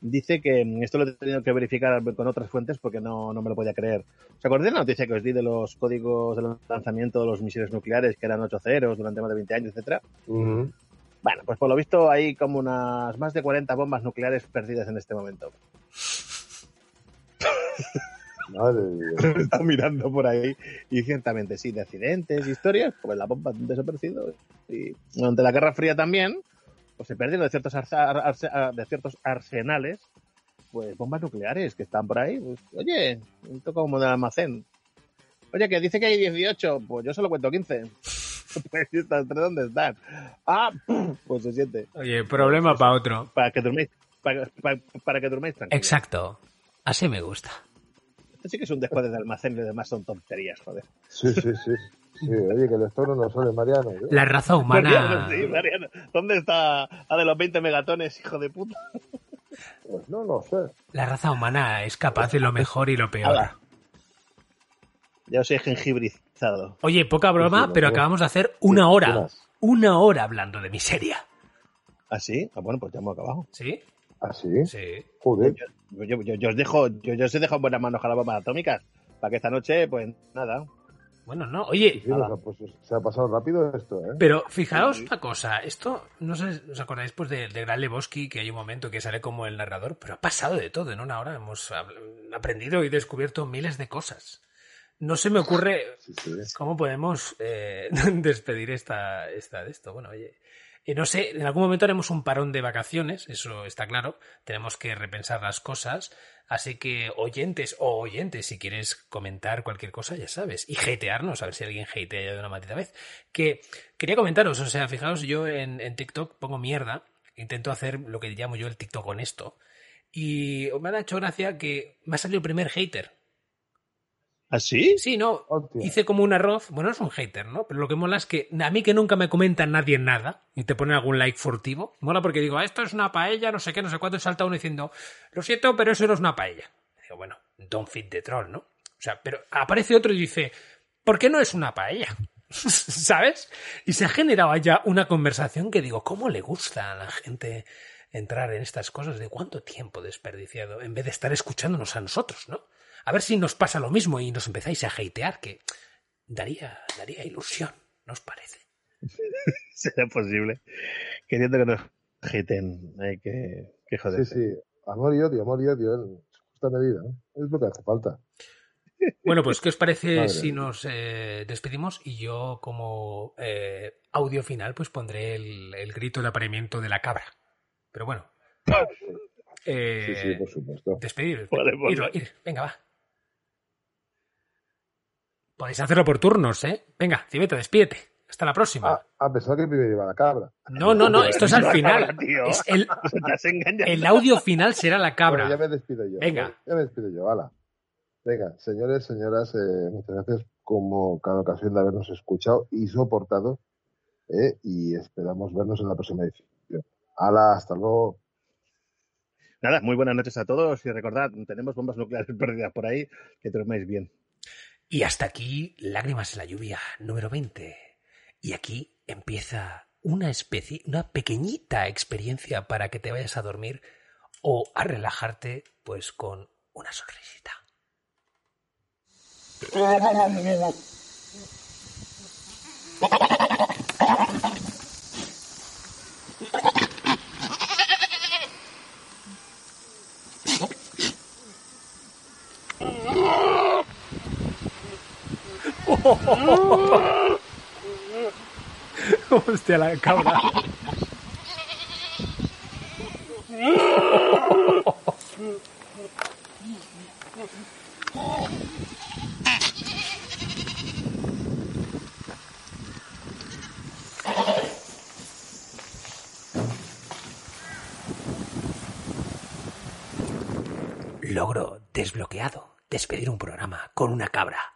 Dice que mm, esto lo he tenido que verificar con otras fuentes porque no, no me lo podía creer. ¿Os acordáis de la noticia que os di de los códigos de lanzamiento de los misiles nucleares que eran 8 ceros durante más de 20 años, etcétera? Ujú. Bueno, pues por lo visto hay como unas más de 40 bombas nucleares perdidas en este momento. Madre de Dios. Está mirando por ahí y ciertamente sí, de accidentes, historias, pues la bomba desaparecido. Y durante la Guerra Fría también, pues se perdieron de ciertos, arce- de ciertos arsenales, pues bombas nucleares que están por ahí. Pues, oye, un poco como del almacén. Oye, que dice que hay 18, pues yo solo cuento 15. Pues estas tres, ¿dónde están? Ah, pues se siente. Oye, problema para otro. Para que durmáis, para, para- para que durmáis tranquilo. Exacto. Así me gusta. Esto sí que es un descuadre de almacén y lo demás son tonterías, joder. Sí, sí, sí. Sí, oye, que el esto no sale, Mariano. ¿eh? La raza Mariano, humana. sí, Mariano. ¿Dónde está a de los 20 megatones, hijo de puta? Pues no, no sé. La raza humana es capaz de lo mejor y lo peor. Ya os he jengibrizado. Oye, poca broma, Sí, pero acabamos de hacer ¿Qué una hora. Una hora hablando de miseria. ¿Ah, sí? Ah, bueno, pues ya hemos acabado. ¿Sí? ¿Ah, sí? Sí. Joder. Yo, yo, yo- yo os dejo, yo, yo os he dejado en buenas manos a las bombas atómicas. Para que esta noche, pues nada. Bueno, no. Oye, Sí, sea, pues se ha pasado rápido esto, ¿eh? Pero fijaos una cosa, esto, no sé, ¿os acordáis pues de, de Gran Lebowski, que hay un momento que sale como el narrador, pero ha pasado de todo en una hora, hemos aprendido y descubierto miles de cosas. No se me ocurre cómo podemos eh, despedir esta, esta de esto. Bueno, oye, eh, no sé, en algún momento haremos un parón de vacaciones, eso está claro, tenemos que repensar las cosas, así que oyentes o oyentes, si quieres comentar cualquier cosa, ya sabes, y hatearnos, a ver si alguien hatea ya de una maldita vez. Que quería comentaros, o sea, fijaos, yo en, en TikTok pongo mierda, intento hacer lo que llamo yo el TikTok honesto, y me ha hecho gracia que me ha salido el primer hater. ¿Ah, sí? Sí, no. Hice como un arroz. Bueno, no es un hater, ¿no? Pero lo que mola es que a mí que nunca me comenta nadie nada y te pone algún like furtivo. Mola porque digo, "Ah, esto es una paella, no sé qué, no sé cuánto. Y salta uno diciendo, lo siento, pero eso no es una paella. digo, bueno, don't fit the troll, ¿no? O sea, pero aparece otro y dice, ¿por qué no es una paella? ¿Sabes? Y se ha generado allá una conversación que digo, ¿cómo le gusta a la gente entrar en estas cosas? ¿De cuánto tiempo desperdiciado? En vez de estar escuchándonos a nosotros, ¿no? A ver si nos pasa lo mismo y nos empezáis a hatear, que daría, daría ilusión, ¿no os parece? ¿Será posible? Queriendo que nos jeten. Hay que, que joder. Sí, sí. Amor y odio, amor y odio en justa medida. ¿no? Es lo que hace falta. Bueno, pues ¿qué os parece Madre si nos eh, despedimos? Y yo como eh, audio final pues pondré el, el grito de apareamiento de la cabra. Pero bueno. Eh, Sí, sí, por supuesto. Despedir. Vale, vale. Ir, ir. Venga, va. Podéis hacerlo por turnos, ¿eh? Venga, Cibeta, despídete. Hasta la próxima. Ah, ah, pensaba que primero iba la cabra. No, no, no, esto es al final. Es el, audio final será la cabra. Bueno, ya me despido yo. Venga. Ya me despido yo, hala. Venga, señores, señoras, eh, muchas gracias como cada ocasión de habernos escuchado y soportado. eh, y esperamos vernos en la próxima edición. Hala, hasta luego. Nada, muy buenas noches a todos y recordad, tenemos bombas nucleares perdidas por ahí, que dormáis bien. Y hasta aquí, Lágrimas en la lluvia, número 20. Y aquí empieza una especie, una pequeñita experiencia para que te vayas a dormir o a relajarte, pues con una sonrisita. Hostia, la cabra. Logro desbloqueado. Despedir un programa con una cabra.